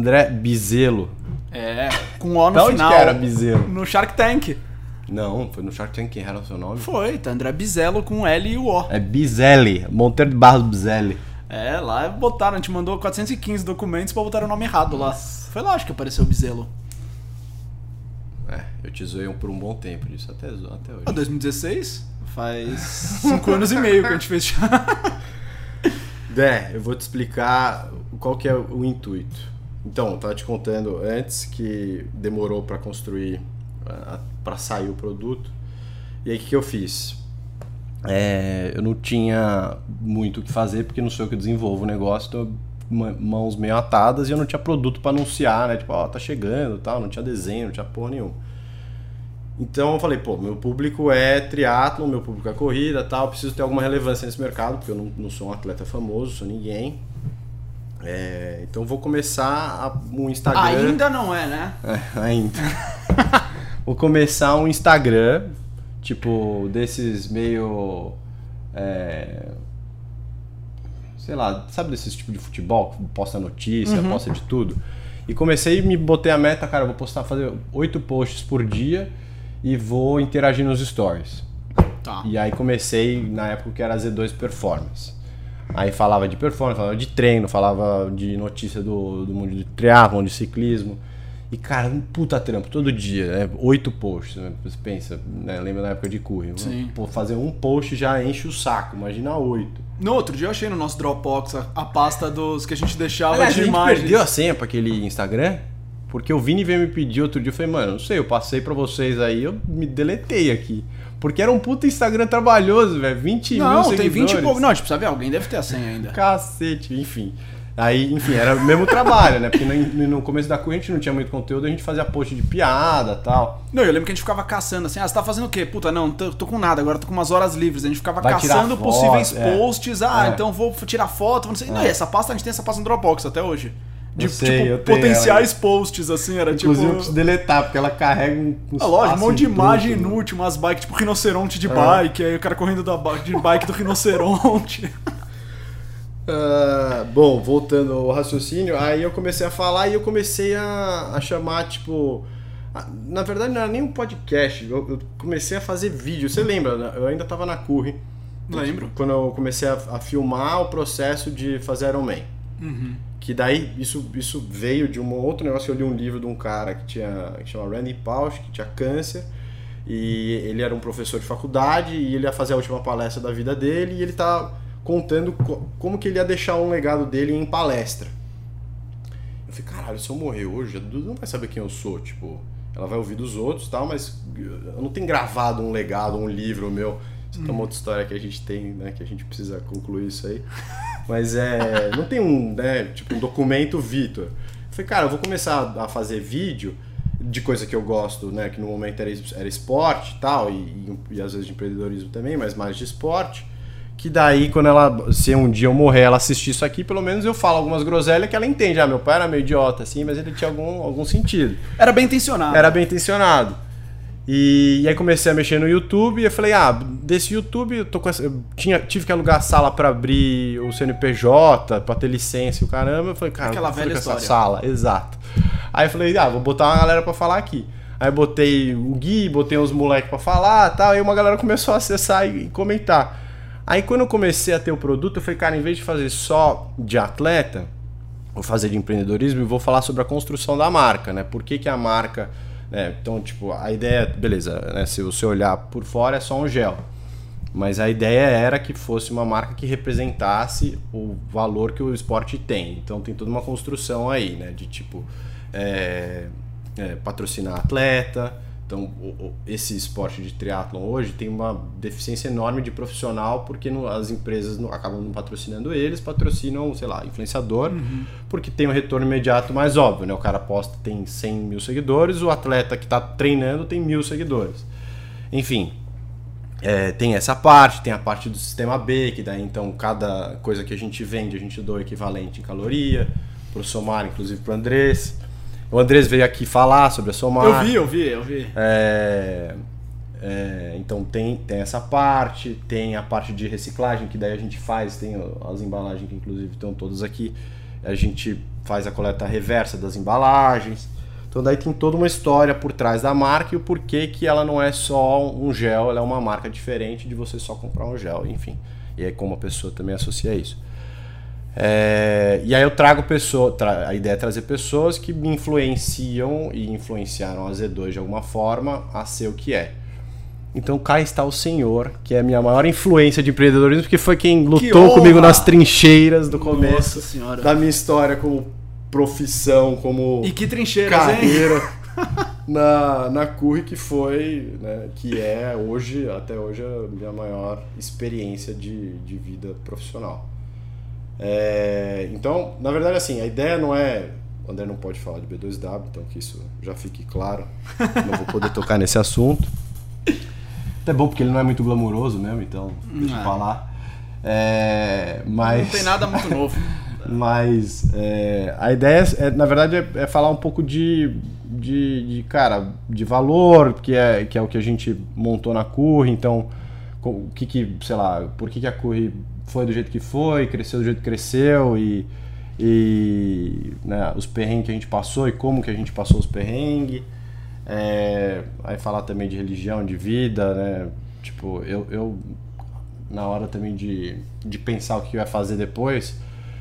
André Bizelo. É, com O no Da onde final. que era Bizelo? No Shark Tank. Não, foi no Shark Tank quem era o seu nome? Foi, tá André Bizelo com L e o O. É Bizelli, Monteiro de Barros Bizelli. É, lá botaram, a gente mandou 415 documentos pra botar o nome errado lá. Foi lógico que apareceu o Bizelo. É, eu te zoei por um bom tempo disso, até, até hoje. Ah, 2016? Faz 5 anos e meio que a gente fez já. Dé, eu vou te explicar qual que é o intuito. Então, eu tava te contando antes que demorou para construir, para sair o produto. E aí, o que, que eu fiz? É, eu não tinha muito o que fazer, porque não sou eu que desenvolvo o negócio, então mãos meio atadas e eu não tinha produto para anunciar, né? Tipo, ó, tá chegando tal, não tinha desenho, não tinha porra nenhuma. Então eu falei, pô, meu público é triatlo, meu público é corrida tal, preciso ter alguma relevância nesse mercado, porque eu não, não sou um atleta famoso, sou ninguém. É, então vou começar a- um Instagram. Ainda não é, né? É, ainda. vou começar um Instagram, tipo, desses meio. é, sei lá, sabe desses tipo de futebol que posta notícia, posta de tudo? E comecei e me botei a meta, cara, vou postar, fazer oito posts por dia e vou interagir nos stories. Tá. E aí comecei na época que era Z2 Performance. Aí falava de performance, falava de treino, falava de notícia do, do mundo de triatlon, de ciclismo. E, cara, um puta trampo, todo dia, né? Oito posts, né? Você pensa, né? Lembra na época de curry. Sim. Pô, fazer um post já enche o saco, imagina oito. No outro dia eu achei no nosso Dropbox a, a pasta dos que a gente deixava Aliás, a de gente imagens. perdeu a senha pra aquele Instagram? Porque o Vini veio me pedir outro dia, eu falei, mano, não sei, eu passei pra vocês aí, eu me deletei aqui. Porque era um puta Instagram trabalhoso, velho, 20 mil Não, tem 20 e pouco. Não, a gente precisa ver, alguém deve ter a senha ainda. Cacete, enfim. Aí, enfim, era o mesmo trabalho, né? Porque no, começo da a gente não tinha muito conteúdo, a gente fazia post de piada tal. Não, eu lembro que a gente ficava caçando assim, ah, você tá fazendo o quê? Puta, não, tô, tô com nada, agora tô com umas horas livres. A gente ficava Vai caçando foto, possíveis é. posts, ah, É. então vou tirar foto, não sei. Não, É. e essa pasta, a gente tem essa pasta no Dropbox até hoje. De, Eu sei, eu tipo, potenciais posts, assim, era Inclusive eu tipo. preciso deletar, porque ela carrega um. um Ah, lógico, um monte de bruto, imagem né? inútil, umas bikes, tipo rinoceronte de bike, aí o cara correndo da, de bike do rinoceronte. Ah, bom, voltando ao raciocínio, aí eu comecei a falar e eu comecei a, a chamar, tipo. a- Na verdade, não era nem um podcast, eu, eu comecei a fazer vídeo. Você lembra? né? Eu ainda tava na Curry. Lembro. Quando eu comecei a, a filmar o processo de fazer Iron Man. Uhum. Que daí isso, isso veio de um outro negócio eu li um livro de um cara que tinha que chama Randy Pausch, que tinha câncer. E ele era um professor de faculdade e ele ia fazer a última palestra da vida dele e ele tá contando co- como que ele ia deixar um legado dele em palestra. Eu falei, caralho, se eu morrer hoje, a Duda não vai saber quem eu sou, tipo, ela vai ouvir dos outros tal, mas eu não tenho gravado um legado, um livro meu. Isso é uma outra história que a gente tem, né, que a gente precisa concluir isso aí. Mas é, não tem um, né, tipo, um documento Vitor. Falei, cara, eu vou começar a fazer vídeo de coisa que eu gosto, né, que no momento era, era esporte e tal, e, e, e às vezes de empreendedorismo também, mas mais de esporte. Que daí, quando ela, se um dia eu morrer, ela assistir isso aqui, pelo menos eu falo algumas groselhas que ela entende. Ah, meu pai era meio idiota, assim, mas ele tinha algum, algum sentido. Era bem intencionado. Era bem intencionado. E, e aí comecei a mexer no YouTube e eu falei, ah, desse YouTube eu, tô com essa, eu tinha, tive que alugar a sala pra abrir o CNPJ, pra ter licença e o caramba. Eu falei, cara, Aquela eu velha com essa história. sala, exato. Aí eu falei, ah, vou botar uma galera pra falar aqui. Aí botei o Gui, botei uns moleques pra falar e tal, aí uma galera começou a acessar e, e comentar. Aí quando eu comecei a ter o produto, eu falei, cara, em vez de fazer só de atleta, vou fazer de empreendedorismo e vou falar sobre a construção da marca, né? Por que, que a marca. Né? Então, tipo, a ideia, beleza, né? se você olhar por fora é só um gel. Mas a ideia era que fosse uma marca que representasse o valor que o esporte tem. Então tem toda uma construção aí, né? De tipo é, é, patrocinar atleta. Então o- o- esse esporte de triatlon hoje tem uma deficiência enorme de profissional porque as empresas acabam não patrocinando eles, patrocinam, sei lá, influenciador, porque tem um retorno imediato mais óbvio, né? O cara posta tem 100 mil seguidores, o atleta que está treinando tem mil seguidores. Enfim, é, tem essa parte, tem a parte do sistema B, que daí então cada coisa que a gente vende, a gente doa o equivalente em caloria, pro Somar, inclusive pro Andrés. O Andrés veio aqui falar sobre a Somar. Eu vi, eu vi, eu vi. É, é, então tem, tem essa parte, tem a parte de reciclagem que daí a gente faz, tem as embalagens que inclusive estão todas aqui. A gente faz a coleta reversa das embalagens. Então daí tem toda uma história por trás da marca e o porquê que ela não é só um gel, ela é uma marca diferente de você só comprar um gel, enfim. E aí como a pessoa também associa isso. É, e aí eu trago pessoas, tra a ideia é trazer pessoas que me influenciam e influenciaram a Z2 de alguma forma a ser o que é. Então cá está o senhor, que é a minha maior influência de empreendedorismo, porque foi quem lutou comigo nas trincheiras do começo da minha história como profissão, como e que trincheiras, carreira hein? na, na Curry, que foi, né, que é hoje, até hoje, a minha maior experiência de, de vida profissional. É, então, na verdade, assim, a ideia não é. O André não pode falar de B2W, então que isso já fique claro. Não vou poder tocar nesse assunto. Até bom porque ele não é muito glamuroso mesmo, então deixa eu falar. É, mas... Não tem nada muito novo. mas é, a ideia, é, na verdade, é, é, falar um pouco de, de, de, cara, de valor, que é, que é o que a gente montou na Curry, então o que que, sei lá, por que, que a Curry foi do jeito que foi, cresceu do jeito que cresceu e, e né, os perrengues que a gente passou e como que a gente passou os perrengues. É, aí falar também de religião, de vida, né? Tipo, eu, eu na hora também de, de pensar o que eu ia fazer depois,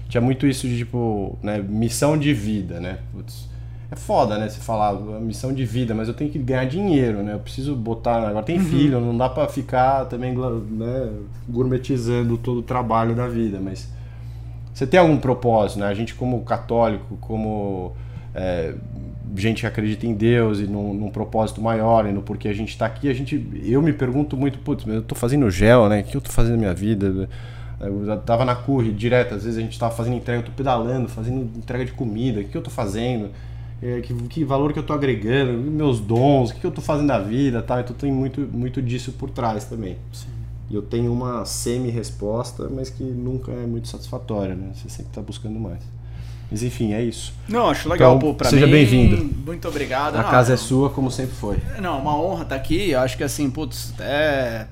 tinha muito isso de tipo, né, missão de vida, né? Putz, é foda, né? Você falar missão de vida, mas eu tenho que ganhar dinheiro, né? Eu preciso botar. Agora tem uhum. filho, não dá para ficar também né, gourmetizando todo o trabalho da vida, mas você tem algum propósito, né? A gente, como católico, como é, gente que acredita em Deus e num, num, propósito maior e no porquê a gente está aqui, a gente, eu me pergunto muito, putz, mas eu tô fazendo gel, né? O que eu tô fazendo na minha vida? Eu tava na curry direto, às vezes a gente tava fazendo entrega, eu tô pedalando, fazendo entrega de comida, o que eu tô fazendo? É, que, que, valor que eu estou agregando, meus dons, o que, eu estou fazendo na vida, tá? Então tem muito, muito disso por trás também. Sim. E eu tenho uma semi-resposta, mas que nunca é muito satisfatória, né? Você sempre está buscando mais. Mas enfim, é isso. Não, acho legal, então, pô, pra seja mim. Seja bem-vindo. Muito obrigado. A não, casa é sua, como sempre foi. Não, uma honra estar tá aqui. Eu acho que assim, putz, é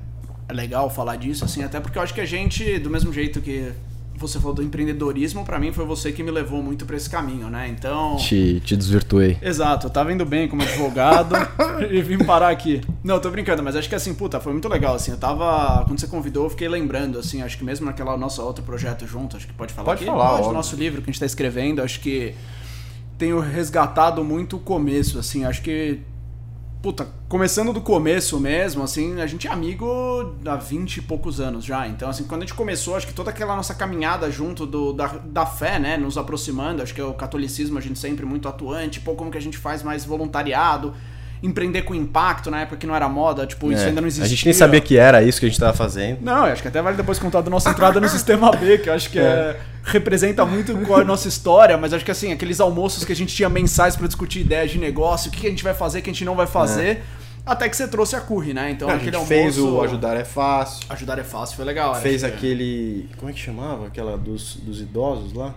legal falar disso, assim, até porque eu acho que a gente, do mesmo jeito que você falou do empreendedorismo, para mim foi você que me levou muito para esse caminho, né? Então. Te, te desvirtuei. Exato, eu tava indo bem como advogado e vim parar aqui. Não, tô brincando, mas acho que assim, puta, foi muito legal, assim. Eu tava. Quando você convidou, eu fiquei lembrando, assim, acho que mesmo naquela nossa outro projeto junto, acho que pode falar pode aqui. Falar, pode, nosso livro que a gente tá escrevendo, acho que tenho resgatado muito o começo, assim, acho que puta, começando do começo mesmo, assim, a gente é amigo há 20 e poucos anos já. Então, assim, quando a gente começou, acho que toda aquela nossa caminhada junto do, da, da fé, né, nos aproximando, acho que é o catolicismo a gente sempre muito atuante, pô, como que a gente faz mais voluntariado empreender com impacto na época que não era moda, tipo, isso é, ainda não existia. A gente nem sabia que era isso que a gente estava fazendo. Não, acho que até vale depois contar da nossa entrada no sistema B, que eu acho que é. É, representa muito qual é a nossa história, mas acho que assim, aqueles almoços que a gente tinha mensais para discutir ideias de negócio, o que a gente vai fazer, o que a gente não vai fazer. É. Até que você trouxe a Curry, né? Então, a aquele almoço... fez o Ajudar é Fácil. Ajudar é Fácil, foi legal. Fez aquele... Como é que chamava? Aquela dos, dos idosos lá?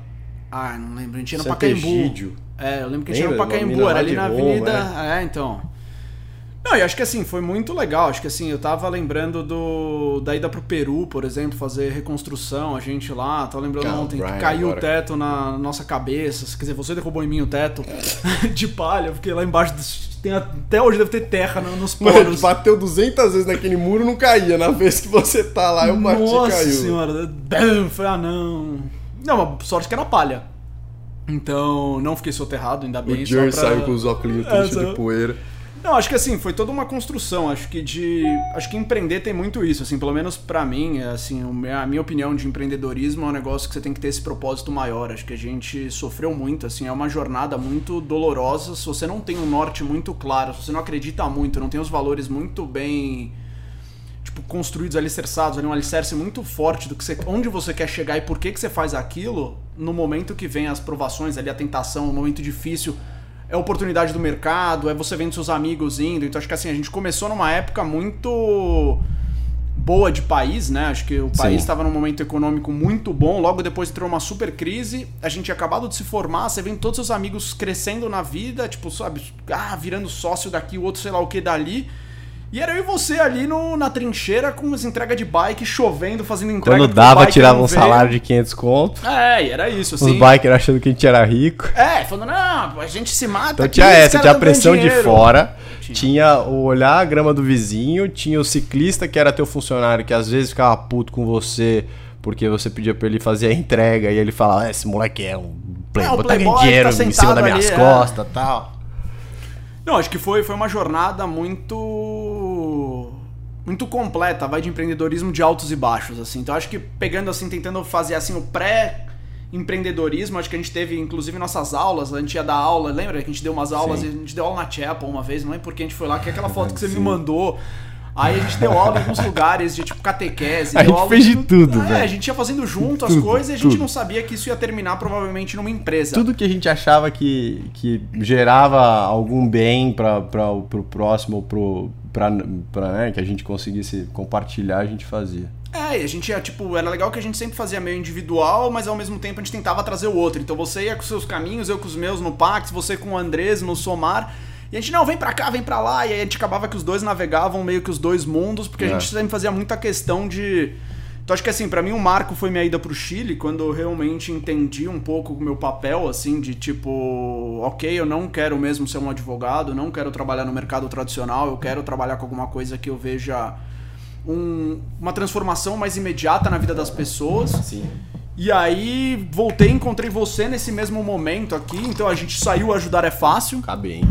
Ah, não lembro. A gente ia no Pacaembu. É, eu lembro que a gente ia no Pacaembu, era ali na Avenida... é, então... Não, e acho que assim, foi muito legal. Acho que assim, eu tava lembrando do da ida pro Peru, por exemplo, fazer reconstrução, a gente lá, tava lembrando ontem Brian, que caiu agora. o teto na nossa cabeça. Quer dizer, você derrubou em mim o teto de palha, eu fiquei lá embaixo tem até hoje deve ter terra nos poros. Mano, bateu 200 vezes naquele muro não caía. Na vez que você tá lá, eu bati Nossa caiu. senhora, foi, ah não. Não, sorte que era palha. Então, não fiquei soterrado, ainda bem. O Jerry pra... saiu com os óculos é, de poeira. Não, acho que assim, foi toda uma construção. Acho que de. Acho que empreender tem muito isso, assim, pelo menos para mim, assim, a minha opinião de empreendedorismo é um negócio que você tem que ter esse propósito maior. Acho que a gente sofreu muito, assim, é uma jornada muito dolorosa. Se você não tem um norte muito claro, se você não acredita muito, não tem os valores muito bem tipo, construídos, alicerçados, ali, um alicerce muito forte do que você, onde você quer chegar e por que, que você faz aquilo, no momento que vem as provações ali, a tentação, o um momento difícil é oportunidade do mercado, é você vendo seus amigos indo. Então acho que assim, a gente começou numa época muito boa de país, né? Acho que o país estava num momento econômico muito bom. Logo depois entrou uma super crise. A gente tinha acabado de se formar, você vendo todos seus amigos crescendo na vida, tipo, sabe, ah, virando sócio daqui, o outro sei lá o que dali. E era eu e você ali no, na trincheira com as entregas de bike, chovendo, fazendo entrega. Quando dava, biker tirava um veio. salário de 500 conto. É, e era isso, Os assim. bikers achando que a gente era rico. É, falando, não, a gente se mata. Então aqui, tinha os essa, tinha a pressão de fora, Tinha. tinha o olhar a grama do vizinho, tinha o ciclista que era teu funcionário, que às vezes ficava puto com você porque você pedia pra ele fazer a entrega e ele falava, "Ah, esse moleque é um playboy, É, o tá ganhando playboy, dinheiro tá em cima das minhas ali, é." costas e tal. Não, acho que foi, foi uma jornada muito muito completa, vai de empreendedorismo de altos e baixos, assim. Então acho que pegando assim, tentando fazer assim o pré empreendedorismo, acho que a gente teve inclusive nossas aulas, a gente ia dar aula, lembra que a gente deu umas aulas, Sim. e a gente deu aula na Chapel uma vez, não lembro por que a gente foi lá, que é aquela foto que você me Sim. mandou. Aí a gente deu aula em alguns lugares de tipo catequese. A gente fez de tudo, É, velho. a gente ia fazendo junto as Tudo, coisas e a gente tudo. não sabia que isso ia terminar provavelmente numa empresa. Tudo que a gente achava que, que gerava algum bem para o pro próximo, pro, pra, pra, né, que a gente conseguisse compartilhar, a gente fazia. É, e a gente ia, tipo, era legal que a gente sempre fazia meio individual, mas ao mesmo tempo a gente tentava trazer o outro. Então você ia com seus caminhos, eu com os meus no Pax, você com o Andrés no Somar. E a gente, não, vem pra cá, vem pra lá. E aí a gente acabava que os dois navegavam meio que os dois mundos, porque a É. gente sempre fazia muita questão de. Então acho que assim, pra mim o marco foi minha ida pro Chile, quando eu realmente entendi um pouco o meu papel, assim, de tipo, ok, eu não quero mesmo ser um advogado, não quero trabalhar no mercado tradicional, eu quero trabalhar com alguma coisa que eu veja um- uma transformação mais imediata na vida das pessoas. Sim. E aí voltei e encontrei você nesse mesmo momento aqui, então a gente saiu Ajudar é Fácil. Cabe, hein?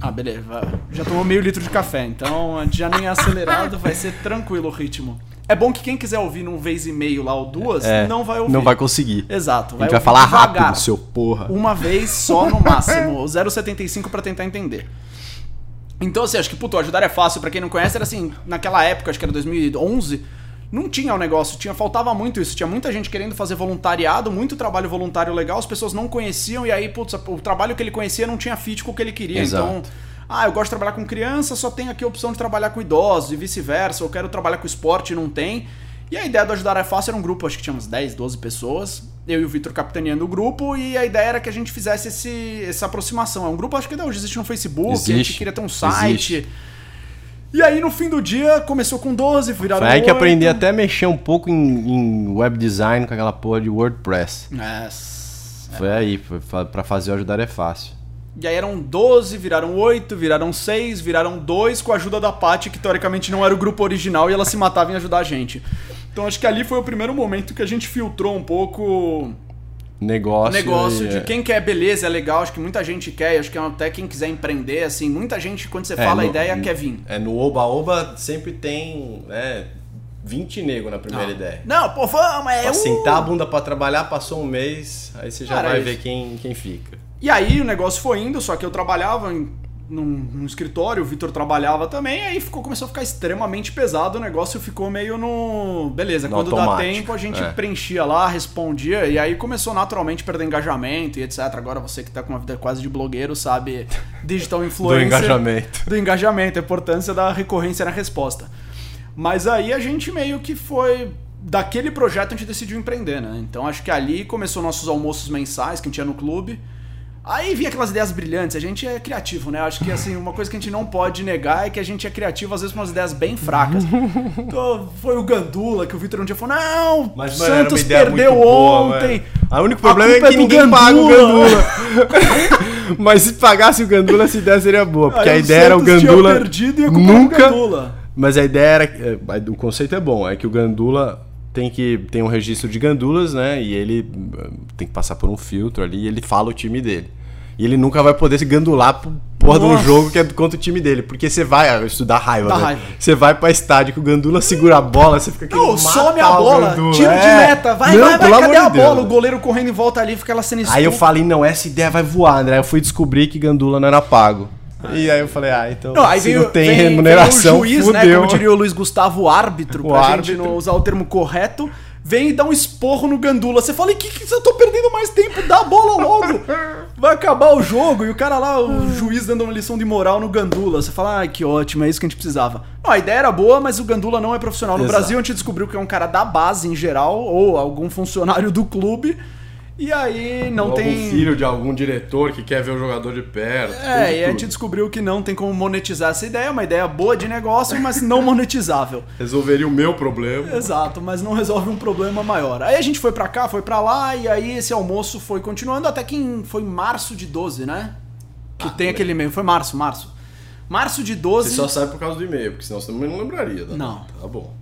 Ah, beleza. Já tomou meio litro de café, então a gente já nem é acelerado, vai ser tranquilo o ritmo. É bom que quem quiser ouvir num vez e meio lá ou duas, É, não vai ouvir. Não vai conseguir. Exato. a gente vai falar devagar. rápido, seu porra. Uma vez só no máximo. 0,75 pra tentar entender. Então, assim, acho que, puto, ajudar é fácil. Pra quem não conhece, era assim, naquela época, acho que era 2011, não tinha o negócio, tinha, faltava muito isso. Tinha muita gente querendo fazer voluntariado, muito trabalho voluntário legal, as pessoas não conheciam, e aí, putz, o trabalho que ele conhecia não tinha fit com o que ele queria. Exato. Então, ah, eu gosto de trabalhar com criança, só tem aqui a opção de trabalhar com idosos e vice-versa. Eu quero trabalhar com esporte, não tem. E a ideia do Ajudar é Fácil era um grupo, acho que tinha umas 10, 12 pessoas. Eu e o Vitor capitaneando o grupo, e a ideia era que a gente fizesse esse, essa aproximação. É um grupo, acho que ainda hoje existe no Facebook, a gente Existe. queria ter um site. Existe. E aí no fim do dia começou com 12, viraram Foi aí que 8. aprendi até a mexer um pouco em, em web design com aquela porra de WordPress. É. Foi aí, foi pra fazer o ajudar é fácil. E aí eram 12, viraram 8, viraram 6, viraram 2 com a ajuda da Paty, que teoricamente não era o grupo original e ela se matava em ajudar a gente. Então acho que ali foi o primeiro momento que a gente filtrou um pouco Negócio. negócio e- de quem quer beleza, é legal, acho que muita gente quer, acho que até quem quiser empreender, assim, muita gente, quando você É, fala a no- ideia, quer vir. É, no Oba-Oba sempre tem né, 20 nego na primeira ideia. Não, pô, vamos, é Pra sentar a bunda pra trabalhar, passou um mês, aí você já Cara, vai é ver quem, quem fica. E aí o negócio foi indo, só que eu trabalhava em, num, num escritório, o Vitor trabalhava também, aí ficou, começou a ficar extremamente pesado, o negócio ficou meio no. Beleza, No quando dá tempo a gente é. preenchia lá, respondia, e aí começou naturalmente a perder engajamento e etc. Agora você que tá com uma vida quase de blogueiro sabe digital Do influencer. engajamento. do engajamento, a importância da recorrência na resposta. Mas aí a gente meio que foi. Daquele projeto a gente decidiu empreender, né? Então acho que ali começou nossos almoços mensais que a gente ia no clube. Aí vinha aquelas ideias brilhantes, a gente é criativo, né? Acho que assim, uma coisa que a gente não pode negar é que a gente é criativo às vezes com umas ideias bem fracas. Então, foi o Gandula que o Vitor um dia falou: "Não, Mas, o mano, Santos perdeu boa, ontem". mano. O único problema é que é ninguém paga o Gandula. Gandula. Mas se pagasse o Gandula, essa ideia seria boa. Porque Aí a o ideia era o Gandula. perdido e a nunca. Gandula. Mas a ideia era. é, O conceito é bom, é que o Gandula tem que tem um registro de gandulas, né? E ele eh, tem que passar por um filtro ali e ele fala o time dele. E ele nunca vai poder se gandular por porra de um Nossa. jogo que é contra o time dele. Porque você vai, ah, isso dá raiva, Dá né? raiva. Você vai pra estádio que o Gandula segura a bola, você fica querendo Não, some a bola, Gandula. tiro de É. meta, vai, Não, vai, vai, cadê a de Deus. bola? O goleiro correndo em volta ali, fica ela sendo Aí eu falei, não, essa ideia vai voar, André. Eu fui descobrir que Gandula não era pago. E aí eu falei, ah, então Não, aí se veio, não tem vem- remuneração, vem o juiz, né, fudeu. como diria o Luiz Gustavo, o árbitro, O pra gente árbitro. não usar o termo correto, vem e dá um esporro no Gandula. Você fala, e que, que eu tô perdendo mais tempo? Dá a bola logo! Vai acabar o jogo. E o cara lá, o juiz dando uma lição de moral no Gandula. Você fala, ai, que ótimo, é isso que a gente precisava. Não, a ideia era boa, mas o Gandula não é profissional. No Exato. Brasil a gente descobriu que é um cara da base em geral, ou algum funcionário do clube. E aí não Ou tem. algum filho de algum diretor que quer ver o jogador de perto. É, de e a gente tudo. descobriu que não tem como monetizar essa ideia, é uma ideia boa de negócio, mas não monetizável. Resolveria o meu problema. Exato, mas não resolve um problema maior. Aí a gente foi pra cá, foi pra lá, e aí esse almoço foi continuando até que em, foi em março de 12, né? Que tem aquele e-mail. Foi março, março. Março de 12. Você só sabe por causa do e-mail, porque senão você também não lembraria. da Não. Tá bom.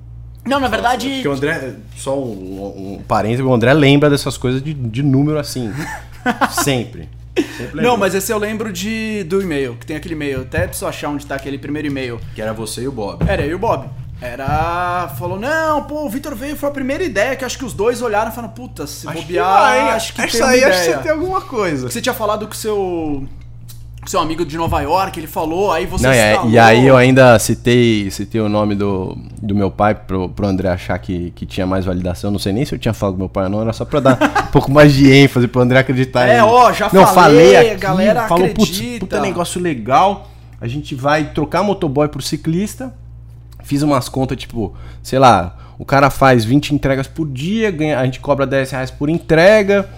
Não, na verdade. Porque o André, só um, um parênteses, o André lembra dessas coisas de, de número assim. sempre. Sempre Não, mas esse eu lembro de do e-mail, que tem aquele e-mail. Até preciso achar onde tá aquele primeiro e-mail. Que era você e o Bob. Era eu e o Bob. Era. Falou, não, pô, o Vitor veio, foi a primeira ideia que acho que os dois olharam e falaram, puta, se bobear, acho que tem Essa uma aí ideia. acho que você tem alguma coisa. Você tinha falado com o seu. Seu amigo de Nova York, ele falou, aí você Não, e, aí- instalou. e aí eu ainda citei, citei o nome do, do meu pai pro, pro André achar que, que tinha mais validação. Não sei nem se eu tinha falado com meu pai ou não, era só pra dar um pouco mais de ênfase pro André acreditar É, em- ó, já não, falei, falei a galera falou, "Putz, acredita." puta negócio legal. A gente vai trocar motoboy por ciclista. Fiz umas contas, tipo, sei lá, o cara faz 20 entregas por dia, ganha, a gente cobra 10 reais por entrega.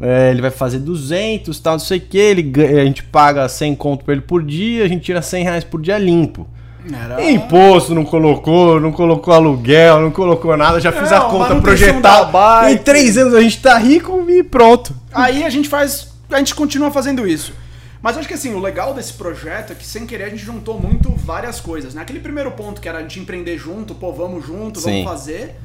É, ele vai fazer 200, tal, não sei o que. Ele, a gente paga 100 conto pra ele por dia, a gente tira 100 reais por dia limpo. Era... Imposto não colocou, não colocou aluguel, não colocou nada, já fiz a conta manutenção projetal. da bike. Em três anos a gente tá rico e pronto. Aí a gente faz. A gente continua fazendo isso. Mas acho que assim, o legal desse projeto é que sem querer a gente juntou muito várias coisas. Né? Aquele primeiro ponto que era a gente empreender junto, pô, vamos junto, Sim. vamos fazer.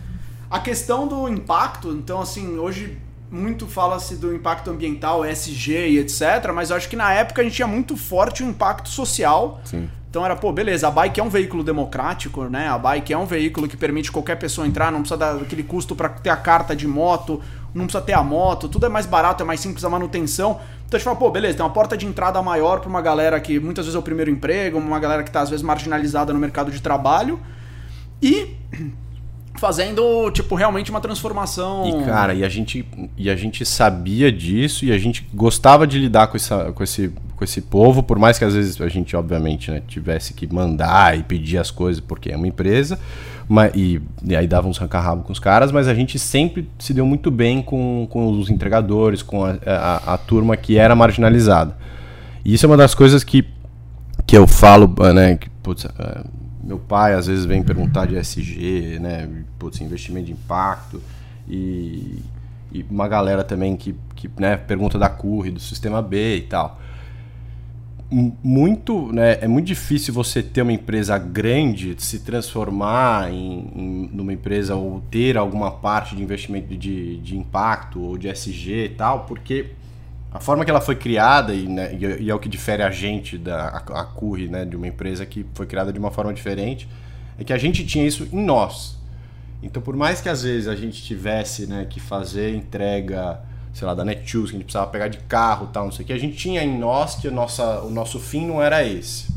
A questão do impacto, então assim, hoje muito fala-se do impacto ambiental, ESG e etc. Mas eu acho que na época a gente tinha muito forte o impacto social. Sim. Então era, pô, beleza, a bike é um veículo democrático, né? A bike é um veículo que permite qualquer pessoa entrar, não precisa dar aquele custo pra ter a carta de moto, não precisa ter a moto, tudo é mais barato, é mais simples a manutenção. Então a gente fala, pô, beleza, tem uma porta de entrada maior pra uma galera que muitas vezes é o primeiro emprego, uma galera que tá às vezes marginalizada no mercado de trabalho. E fazendo, tipo, realmente uma transformação. E cara, e a gente, e a gente sabia disso e a gente gostava de lidar com, essa, com, esse, com esse povo, por mais que às vezes a gente, obviamente, né, tivesse que mandar e pedir as coisas porque é uma empresa, mas, e, e aí dava uns rancarrabo com os caras, mas a gente sempre se deu muito bem com, com os entregadores, com a, a, a turma que era marginalizada. E isso é uma das coisas que, que eu falo, né, que, putz, é, meu pai às vezes vem perguntar de SG, né, putz, investimento de impacto e, e uma galera também que, que né, pergunta da CURRE, do sistema B e tal. Muito, né, é muito difícil você ter uma empresa grande se transformar em, em numa empresa ou ter alguma parte de investimento de, de impacto ou de SG e tal, porque a forma que ela foi criada, e, né, e- é o que difere a gente da a, a Curry, né, de uma empresa que foi criada de uma forma diferente, é que a gente tinha isso em nós. Então, por mais que às vezes a gente tivesse né, que fazer entrega, sei lá, da Netshoes, que a gente precisava pegar de carro tal, não sei o que, a gente tinha em nós que a nossa, o nosso fim não era esse.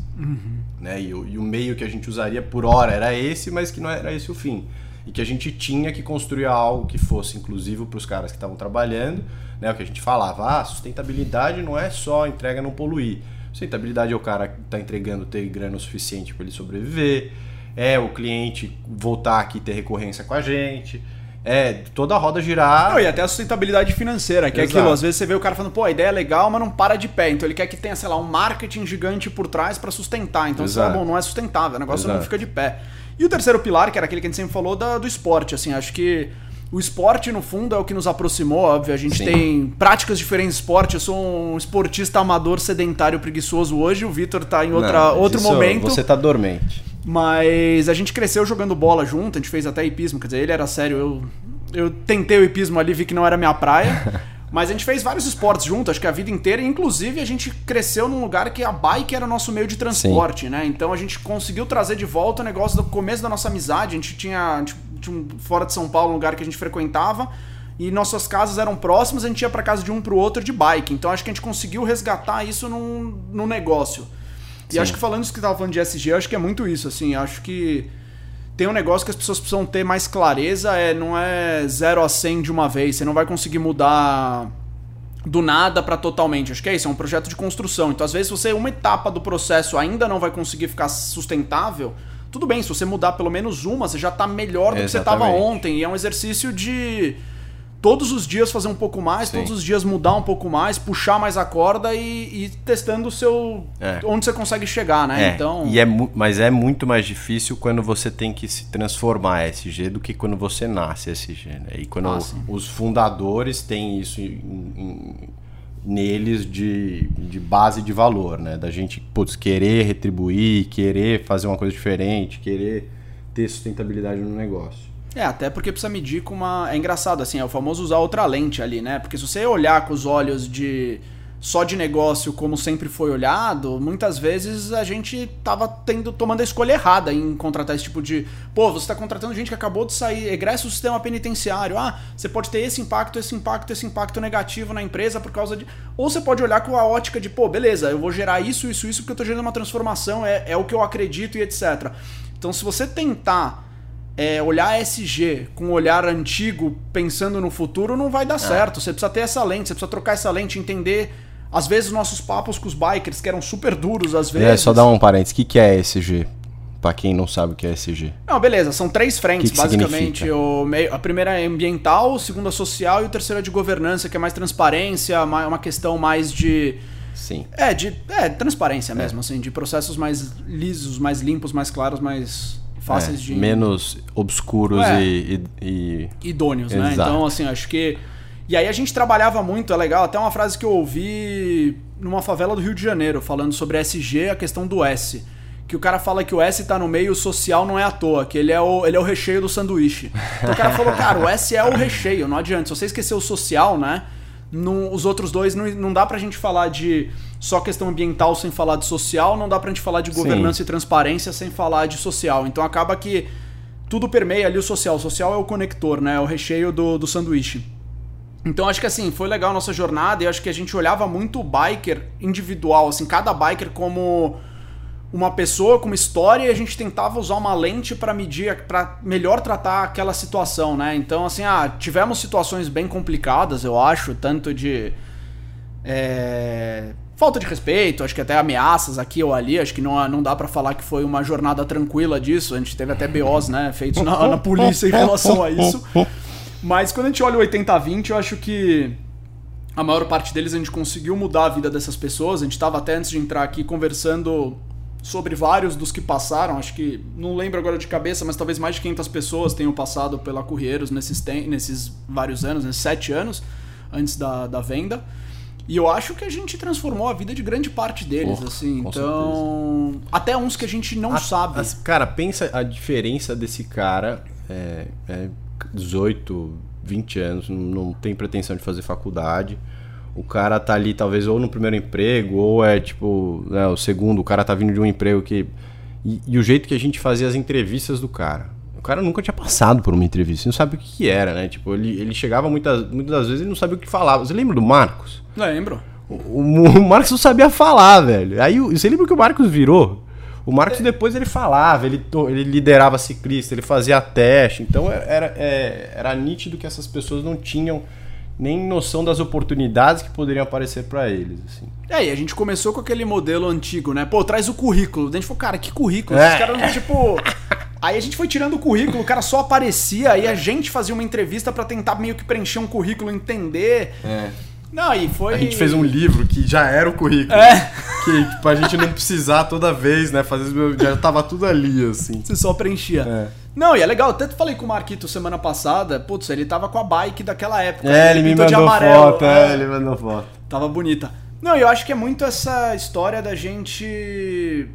Né? E, o, e o meio que a gente usaria por hora era esse, mas que não era esse o fim. E que a gente tinha que construir algo que fosse inclusivo para os caras que estavam trabalhando, né? O que a gente falava, ah, sustentabilidade não é só entrega não poluir. Sustentabilidade é o cara que está entregando ter grana o suficiente para ele sobreviver, é o cliente voltar aqui e ter recorrência com a gente, é toda a roda girar. Não, e até a sustentabilidade financeira, que é Exato. aquilo, às vezes você vê o cara falando, pô, a ideia é legal, mas não para de pé. Então ele quer que tenha, sei lá, um marketing gigante por trás pra sustentar. Então você fala, bom, não é sustentável, o negócio não Exato. fica de pé. E o terceiro pilar, que era aquele que a gente sempre falou, da, do esporte, assim, acho que o esporte, no fundo, é o que nos aproximou, óbvio. A gente Sim. tem práticas diferentes de esporte. Eu sou um esportista amador, sedentário, preguiçoso hoje. O Vitor tá em outra, Não, outro momento. Você tá dormente. Mas a gente cresceu jogando bola junto, a gente fez até hipismo, quer dizer, ele era sério, eu, eu tentei o hipismo ali, vi que não era minha praia. Mas a gente fez vários esportes junto, acho que a vida inteira, e inclusive a gente cresceu num lugar que a bike era o nosso meio de transporte, né? Então a gente conseguiu trazer de volta o negócio do começo da nossa amizade. A gente tinha, a gente tinha um- fora de São Paulo um lugar que a gente frequentava. E nossas casas eram próximas, a gente ia pra casa de um pro outro de bike. Então acho que a gente conseguiu resgatar isso num, num negócio. E Sim. acho que falando isso que tava falando de SG, acho que é muito isso, assim, acho que tem um negócio que as pessoas precisam ter mais clareza, é não é 0 a 100 de uma vez, você não vai conseguir mudar do nada pra totalmente. Acho que é isso, é um projeto de construção. Então, às vezes, você uma etapa do processo ainda não vai conseguir ficar sustentável, tudo bem, se você mudar pelo menos uma, você já tá melhor do que você tava Exatamente. ontem. E é um exercício de todos os dias fazer um pouco mais, Sim. todos os dias mudar um pouco mais, puxar mais a corda e, e testando o seu. É. onde você consegue chegar, né? É, Então. e é, mas é muito mais difícil quando você tem que se transformar SG do que quando você nasce SG. Né? E quando Ah, sim. os fundadores têm isso em- em- neles de, de base de valor, né? Da gente putz, querer retribuir, querer fazer uma coisa diferente, querer ter sustentabilidade no negócio. É, até porque precisa medir com uma. É engraçado, assim, é o famoso usar outra lente ali, né? Porque se você olhar com os olhos de. Só de negócio, como sempre foi olhado, muitas vezes a gente tava tendo, tomando a escolha errada em contratar esse tipo de. Pô, você tá contratando gente que acabou de sair, egressa o sistema penitenciário. Ah, você pode ter esse impacto, esse impacto, esse impacto negativo na empresa por causa de. Ou você pode olhar com a ótica de, pô, beleza, eu vou gerar isso, isso, isso, porque eu tô gerando uma transformação, é, é o que eu acredito e etc. Então, se você tentar é, olhar SG com um olhar antigo, pensando no futuro, não vai dar certo. Você precisa ter essa lente, você precisa trocar essa lente, entender. Às vezes, nossos papos com os bikers, que eram super duros, às vezes. É, só dar um parênteses. O que, que é SG? Pra quem não sabe o que é SG. Não, beleza, são três frentes, Que que basicamente. O meio, a primeira é ambiental, a segunda é social e o terceiro é de governança, que é mais transparência, ma- uma questão mais de. Sim. É, de. É, transparência mesmo, assim, de processos mais lisos, mais limpos, mais claros, mais fáceis É, de. Menos obscuros É. e- e- e idôneos, né? Exato. Então, assim, acho que. E aí a gente trabalhava muito, é legal, até uma frase que eu ouvi numa favela do Rio de Janeiro, falando sobre SG, a questão do S. Que o cara fala que o S tá no meio, o social não é à toa, que ele é o, ele é o recheio do sanduíche. Então o cara falou, cara, o S é o recheio, não adianta. Se você esquecer o social, né? não- os outros dois não, não dá pra gente falar de só questão ambiental sem falar de social, não dá pra gente falar de Sim. governança e transparência sem falar de social. Então acaba que tudo permeia ali o social. O social é o conector, né? É o recheio do, do sanduíche. Então acho que assim, foi legal a nossa jornada e acho que a gente olhava muito o biker individual, assim, cada biker como uma pessoa com uma história e a gente tentava usar uma lente para medir, para melhor tratar aquela situação, né? Então assim, ah, tivemos situações bem complicadas, eu acho, tanto de é, falta de respeito, acho que até ameaças aqui ou ali, acho que não, não dá pra falar que foi uma jornada tranquila disso, a gente teve até BOs, né, feitos na, na polícia em relação a isso. Mas quando a gente olha o 80-20, eu acho que a maior parte deles a gente conseguiu mudar a vida dessas pessoas. A gente estava até antes de entrar aqui conversando sobre vários dos que passaram. Acho que não lembro agora de cabeça, mas talvez mais de 500 pessoas tenham passado pela Correiros nesses, nesses vários anos, nesses sete anos antes da, da venda. E eu acho que a gente transformou a vida de grande parte deles, Porra, assim. Então, até uns que a gente não A- sabe. as- cara, pensa a diferença desse cara. É, é 18, 20 anos, não, não tem pretensão de fazer faculdade. O cara tá ali, talvez, ou no primeiro emprego, ou é tipo, né, o segundo, o cara tá vindo de um emprego que. E, e o jeito que a gente fazia as entrevistas do cara. O cara nunca tinha passado por uma entrevista, não sabe o que, que era, né? Tipo, ele, ele chegava muitas, muitas das vezes e não sabia o que falava. Você lembra do Marcos? Lembro. O, o- o Marcos não sabia falar, velho. Aí você lembra que o Marcos virou? O Marcos depois ele falava, ele, ele liderava ciclista, ele fazia teste. Então era, é, era nítido que essas pessoas não tinham nem noção das oportunidades que poderiam aparecer pra eles. Assim. É, e a gente começou com aquele modelo antigo, né? Pô, traz o currículo. A gente falou, cara, que currículo? É. Os caras, tipo. Aí a gente foi tirando o currículo, o cara só aparecia, aí a gente fazia uma entrevista pra tentar meio que preencher um currículo, entender. Não, e foi. A gente fez um livro que já era o currículo. É. Que pra gente não precisar toda vez, né? Fazer, já tava tudo ali, assim. Você só preenchia. É. Não, e é legal, até falei com o Marquito semana passada, putz, ele tava com a bike daquela época. É, ele me pintou de mandou foto, é. é, ele mandou foto. Tava bonita. Não, eu acho que é muito essa história da gente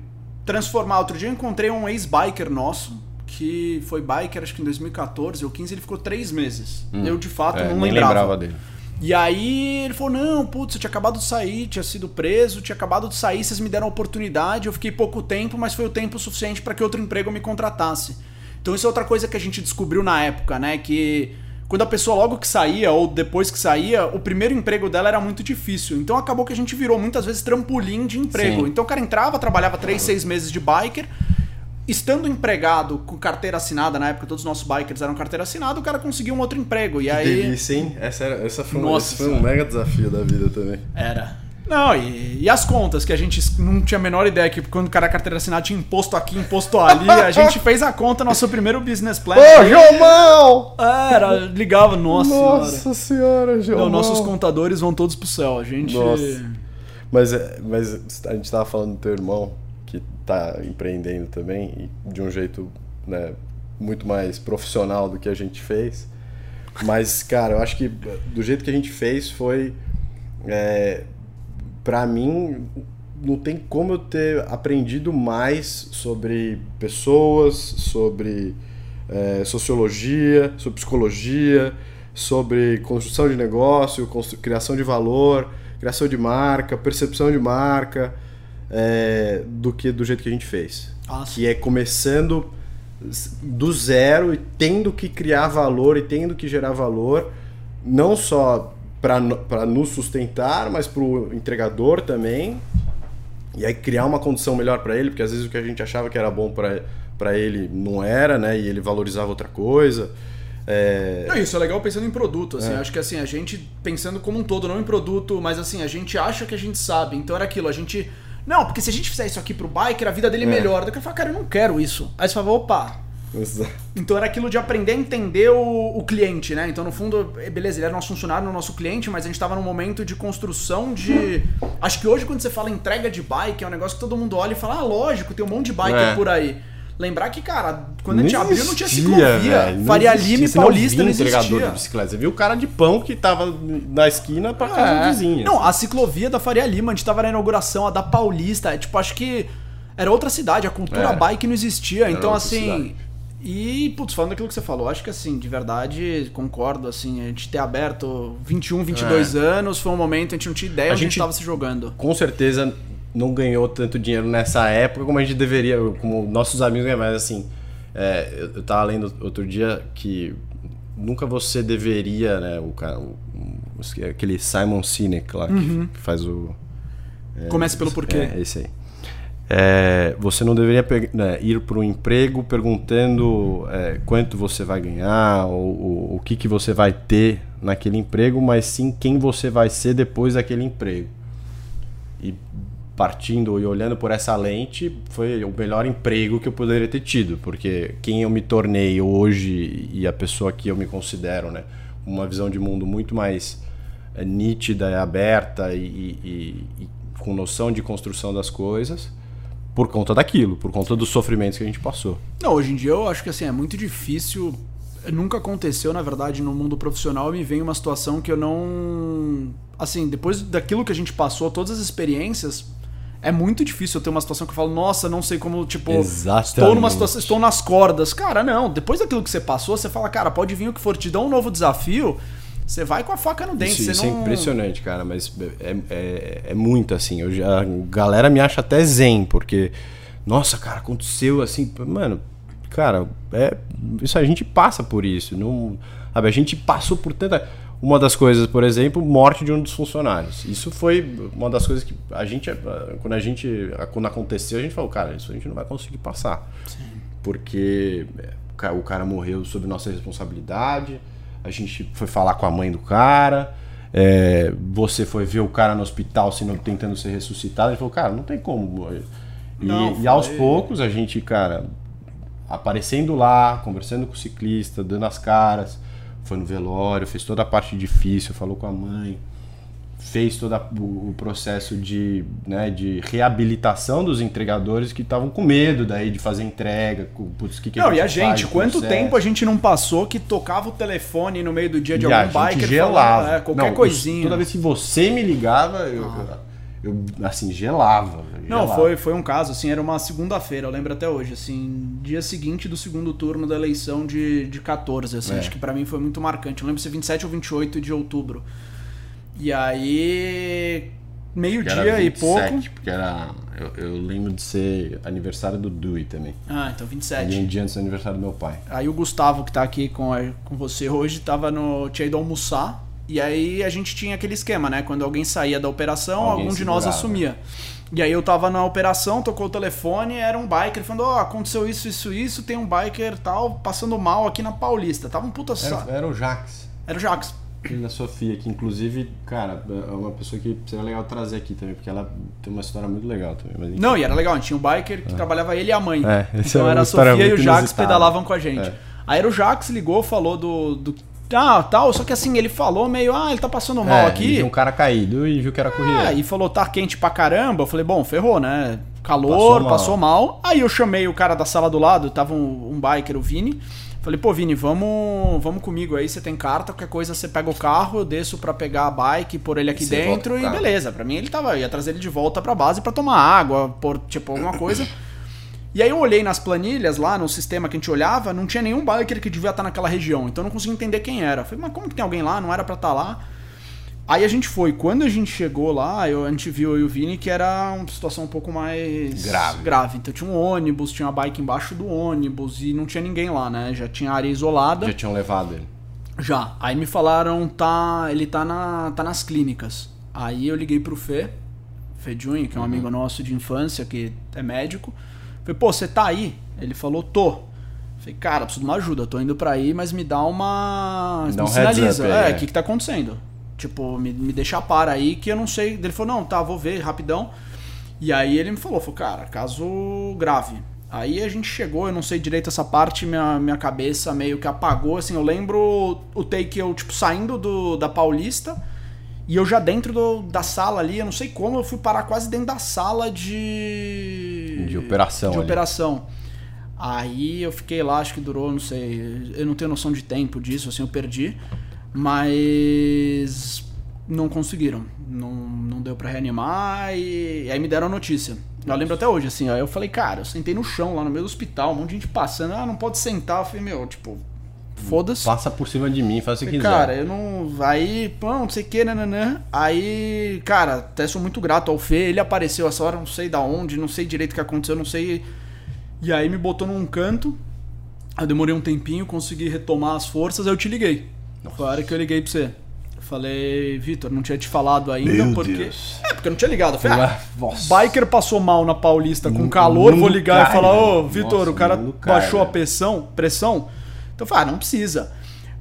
transformar. Outro dia eu encontrei um ex-biker nosso, que foi biker acho que em 2014 ou 15, ele ficou três meses. eu de fato É, não lembrava. lembrava dele. E aí ele falou: Não, putz, eu tinha acabado de sair, tinha sido preso, tinha acabado de sair, vocês me deram a oportunidade, eu fiquei pouco tempo, mas foi o tempo suficiente para que outro emprego me contratasse. Então isso é outra coisa que a gente descobriu na época, né? Que quando a pessoa logo que saía ou depois que saía, o primeiro emprego dela era muito difícil. Então acabou que a gente virou muitas vezes trampolim de emprego. Sim. Então o cara entrava, trabalhava três, seis meses de biker. Estando empregado com carteira assinada, na época todos os nossos bikers eram carteira assinada, o cara conseguia um outro emprego. E aí. Delícia, hein? Essa, era, essa foi, um, Nossa esse foi um mega desafio da vida também. Era. Não, e, e as contas, que a gente não tinha a menor ideia que quando o cara carteira assinada tinha imposto aqui, imposto ali. A gente fez a conta, nosso primeiro business plan. Ô, Jomão! Era, ligava, nossa, senhora. Nossa senhora, Jomão. Não, nossos contadores vão todos pro céu. A gente. Nossa. Mas, é, mas a gente tava falando do teu irmão, que tá empreendendo também, e de um jeito né, muito mais profissional do que a gente fez. Mas, cara, eu acho que do jeito que a gente fez foi. É, para mim, não tem como eu ter aprendido mais sobre pessoas, sobre é, sociologia, sobre psicologia, sobre construção de negócio, criação de valor, criação de marca, percepção de marca, é, do que do jeito que a gente fez. Que é começando do zero e tendo que criar valor e tendo que gerar valor, não só para nos sustentar, mas para o entregador também. E aí criar uma condição melhor para ele, porque às vezes o que a gente achava que era bom para ele não era, né? E ele valorizava outra coisa. É... Não, isso é legal pensando em produto, assim, é. acho que assim, a gente pensando como um todo, não em produto, mas assim, a gente acha que a gente sabe, então era aquilo, a gente... Não, porque se a gente fizer isso aqui pro biker, a vida dele é. melhora. Daí eu falo, cara, eu não quero isso. Aí você fala, opa, Exato. Então era aquilo de aprender a entender o, o, cliente, né? Então, no fundo, é, beleza, ele era nosso funcionário, no nosso cliente, mas a gente estava num momento de construção de. Acho que hoje, quando você fala entrega de bike, é um negócio que todo mundo olha e fala, ah, lógico, tem um monte de bike é. por aí. Lembrar que, cara, quando a gente não abriu não tinha ciclovia. Véio, Faria Lima e Paulista não, existia. entregador de bicicleta. Você viu o cara de pão que tava na esquina pra casa é. do vizinho. Não, a ciclovia da Faria Lima, a gente tava na inauguração, a da Paulista. É, tipo, acho que era outra cidade, a cultura é. bike não existia. Era então, assim, cidade. E, putz, falando daquilo que você falou, acho que assim, de verdade, concordo, assim, a gente ter aberto 21, 22 é. anos, foi um momento, a gente não tinha ideia a onde gente estava se jogando. Com certeza não ganhou tanto dinheiro nessa época como a gente deveria, como nossos amigos ganham, mas assim, é, eu, eu tava lendo outro dia que nunca você deveria, né, o cara, o, aquele Simon Sinek lá, uhum. que faz o... É, Comece pelo porquê. É, esse aí. É, você não deveria né, ir para um emprego perguntando é, quanto você vai ganhar ou, ou, o que, que você vai ter naquele emprego, mas sim quem você vai ser depois daquele emprego. E partindo e olhando por essa lente, foi o melhor emprego que eu poderia ter tido, porque quem eu me tornei hoje e a pessoa que eu me considero, né, uma visão de mundo muito mais é, nítida, aberta e, e, e com noção de construção das coisas por conta daquilo, por conta dos sofrimentos que a gente passou. Não, hoje em dia eu acho que assim, é muito difícil. Nunca aconteceu, na verdade, no mundo profissional, me vem uma situação que eu não. Assim, depois daquilo que a gente passou, todas as experiências, é muito difícil eu ter uma situação que eu falo, nossa, não sei como, tipo, Exatamente. estou numa situação, estou nas cordas. Cara, não, depois daquilo que você passou, você fala, cara, pode vir o que for, te dá um novo desafio, você vai com a faca no dente. Isso, isso não... é impressionante, cara, mas é, é, é muito assim. Eu já, a galera me acha até zen, porque, nossa, cara, aconteceu assim. Mano, cara, é, isso a gente passa por isso. Não, sabe, a gente passou por tanta. Uma das coisas, por exemplo, morte de um dos funcionários. Isso foi uma das coisas que a gente, quando a gente, quando aconteceu, a gente falou, cara, isso a gente não vai conseguir passar. Sim. Porque é, o cara morreu sob nossa responsabilidade a gente foi falar com a mãe do cara. É, você foi ver o cara no hospital sendo, tentando ser ressuscitado. Gente falou, cara, não tem como. E, não, e aos poucos a gente, cara, aparecendo lá, conversando com o ciclista, dando as caras, foi no velório, fez toda a parte difícil, falou com a mãe fez todo o processo de, né, de reabilitação dos entregadores que estavam com medo daí de fazer entrega. Putz, que que não, a e a gente, quanto processo? tempo a gente não passou que tocava o telefone no meio do dia de e algum biker gelava. Falava, é, qualquer não, coisinha. Toda vez que você me ligava, eu, ah. eu, assim, gelava. Não, foi, foi um caso, assim, era uma segunda-feira, eu lembro até hoje, assim, dia seguinte do segundo turno da eleição de, de 14, assim, é. acho que para mim foi muito marcante. Eu lembro se 27 ou 28 de outubro. E aí, meio-dia e pouco. Porque era. Eu, eu, lembro de ser aniversário do Dewey também. Ah, então 27. E um dia antes do aniversário do meu pai. Aí o Gustavo, que tá aqui com, a, com você hoje, tava no. tinha ido almoçar. E aí a gente tinha aquele esquema, né? Quando alguém saía da operação, alguém algum de nós assumia. E aí eu tava na operação, tocou o telefone, era um biker falando, ó, oh, aconteceu isso, isso, isso, tem um biker tal, passando mal aqui na Paulista. Tava um puta Era, era o Jax. Era o Jax. Da Sofia, que inclusive, cara, é uma pessoa que seria legal trazer aqui também, porque ela tem uma história muito legal também. Mas Não, e era legal, a gente tinha um biker que trabalhava ele e a mãe. É, então é era a Sofia e o Jax inusitada. pedalavam com a gente. É. Aí era o Jax ligou, falou do, do. Ah, tal, só que assim, ele falou meio, ah, ele tá passando mal é, aqui. viu um cara caído e viu que era corrida. É, e falou, tá quente pra caramba. Eu falei, bom, ferrou, né? Calor, Passou mal. passou mal. Aí eu chamei o cara da sala do lado, tava um, um biker, o Vini. Falei, pô, Vini, vamos, vamos comigo aí, você tem carta, qualquer coisa você pega o carro, eu desço pra pegar a bike, pôr ele aqui volta dentro e beleza. Pra mim ele tava, ia trazer ele de volta pra base pra tomar água, pôr, tipo, alguma coisa. E aí eu olhei nas planilhas lá, no sistema que a gente olhava, não tinha nenhum biker que devia estar naquela região, então eu não conseguia entender quem era. Falei, mas como que tem alguém lá? Não era pra estar lá. Aí a gente foi. Quando a gente chegou lá, eu, a gente viu eu e o Vini que era uma situação um pouco mais Grave. Então tinha um ônibus, tinha uma bike embaixo do ônibus e não tinha ninguém lá, né? Já tinha área isolada. Já tinham levado ele. Já. Aí me falaram, tá, ele tá, na, tá nas clínicas. Aí eu liguei pro Fê, Fê Junho, que é um amigo nosso de infância, que é médico. Falei, pô, você tá aí? Ele falou, tô. Falei, cara, preciso de uma ajuda, tô indo pra aí, mas me dá uma. Dá um me sinaliza. up é, é. o que, que tá acontecendo? Tipo, me, me deixa a par aí que eu não sei. Ele falou, não, tá, vou ver rapidão. E aí ele me falou, falou, cara, caso grave. Aí a gente chegou, eu não sei direito essa parte, minha, minha cabeça meio que apagou, assim, eu lembro o take eu, tipo, saindo do, da Paulista e eu já dentro do- da sala ali, eu não sei como, eu fui parar quase dentro da sala de... De operação De ali. operação. Aí eu fiquei lá, acho que durou, não sei, eu não tenho noção de tempo disso, assim, eu perdi. Mas não conseguiram. Não, não deu pra reanimar e, e aí me deram a notícia. Eu lembro até hoje, assim, ó. Eu falei, cara, eu sentei no chão lá no meio do hospital, um monte de gente passando. Ah, não pode sentar. Eu falei, meu, tipo, foda-se. Passa por cima de mim, faz o que quiser. Cara, eu não. Aí, pô, não sei o que, nananã. Aí, cara, até sou muito grato ao Fê. Ele apareceu essa hora, não sei da onde, não sei direito o que aconteceu, não sei. E aí me botou num canto. Eu demorei um tempinho, consegui retomar as forças, aí eu te liguei. Foi a hora que eu liguei pra você. Eu falei, Vitor, não tinha te falado ainda, Meu porque. Deus. É, porque eu não tinha ligado. Eu falei, ah, Nossa. Biker passou mal na Paulista com calor, vou ligar cai, e falar, ô. Vitor, Nossa, o cara cai, baixou a velho. pressão, pressão. Então eu falei, ah, não precisa.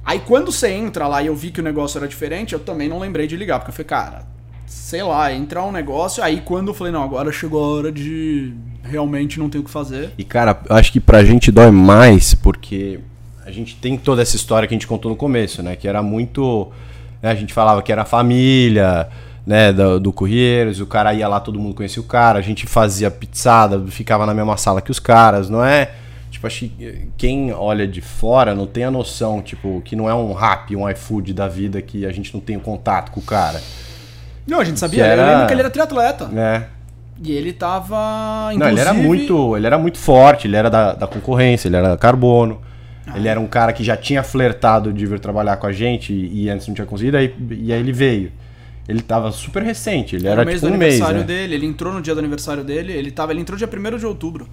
Aí quando você entra lá e eu vi que o negócio era diferente, eu também não lembrei de ligar, porque eu falei, cara, sei lá, entrar um negócio, aí quando eu falei, não, agora chegou a hora de realmente não ter o que fazer. E cara, eu acho que pra gente dói mais porque a gente tem toda essa história que a gente contou no começo, né? Que era muito. né, a gente falava que era família, né? Do, do Correiros, o cara ia lá, todo mundo conhecia o cara, a gente fazia pizzada, ficava na mesma sala que os caras, não é? Tipo, acho que quem olha de fora não tem a noção, tipo, que não é um rap, um iFood da vida que a gente não tem o contato com o cara. Não, a gente sabia, Que era- eu lembro que ele era triatleta. né? E ele tava. Não, ele era inclusive- muito, ele era muito forte, ele era da, da concorrência, ele era da carbono. Ah. Ele era um cara que já tinha flertado de vir trabalhar com a gente e, e antes não tinha conseguido, aí, e aí ele veio. Ele tava super recente, ele Era era, tipo do um mês. aniversário né? dele, ele entrou no dia do aniversário dele, ele tava, ele entrou dia 1 de outubro,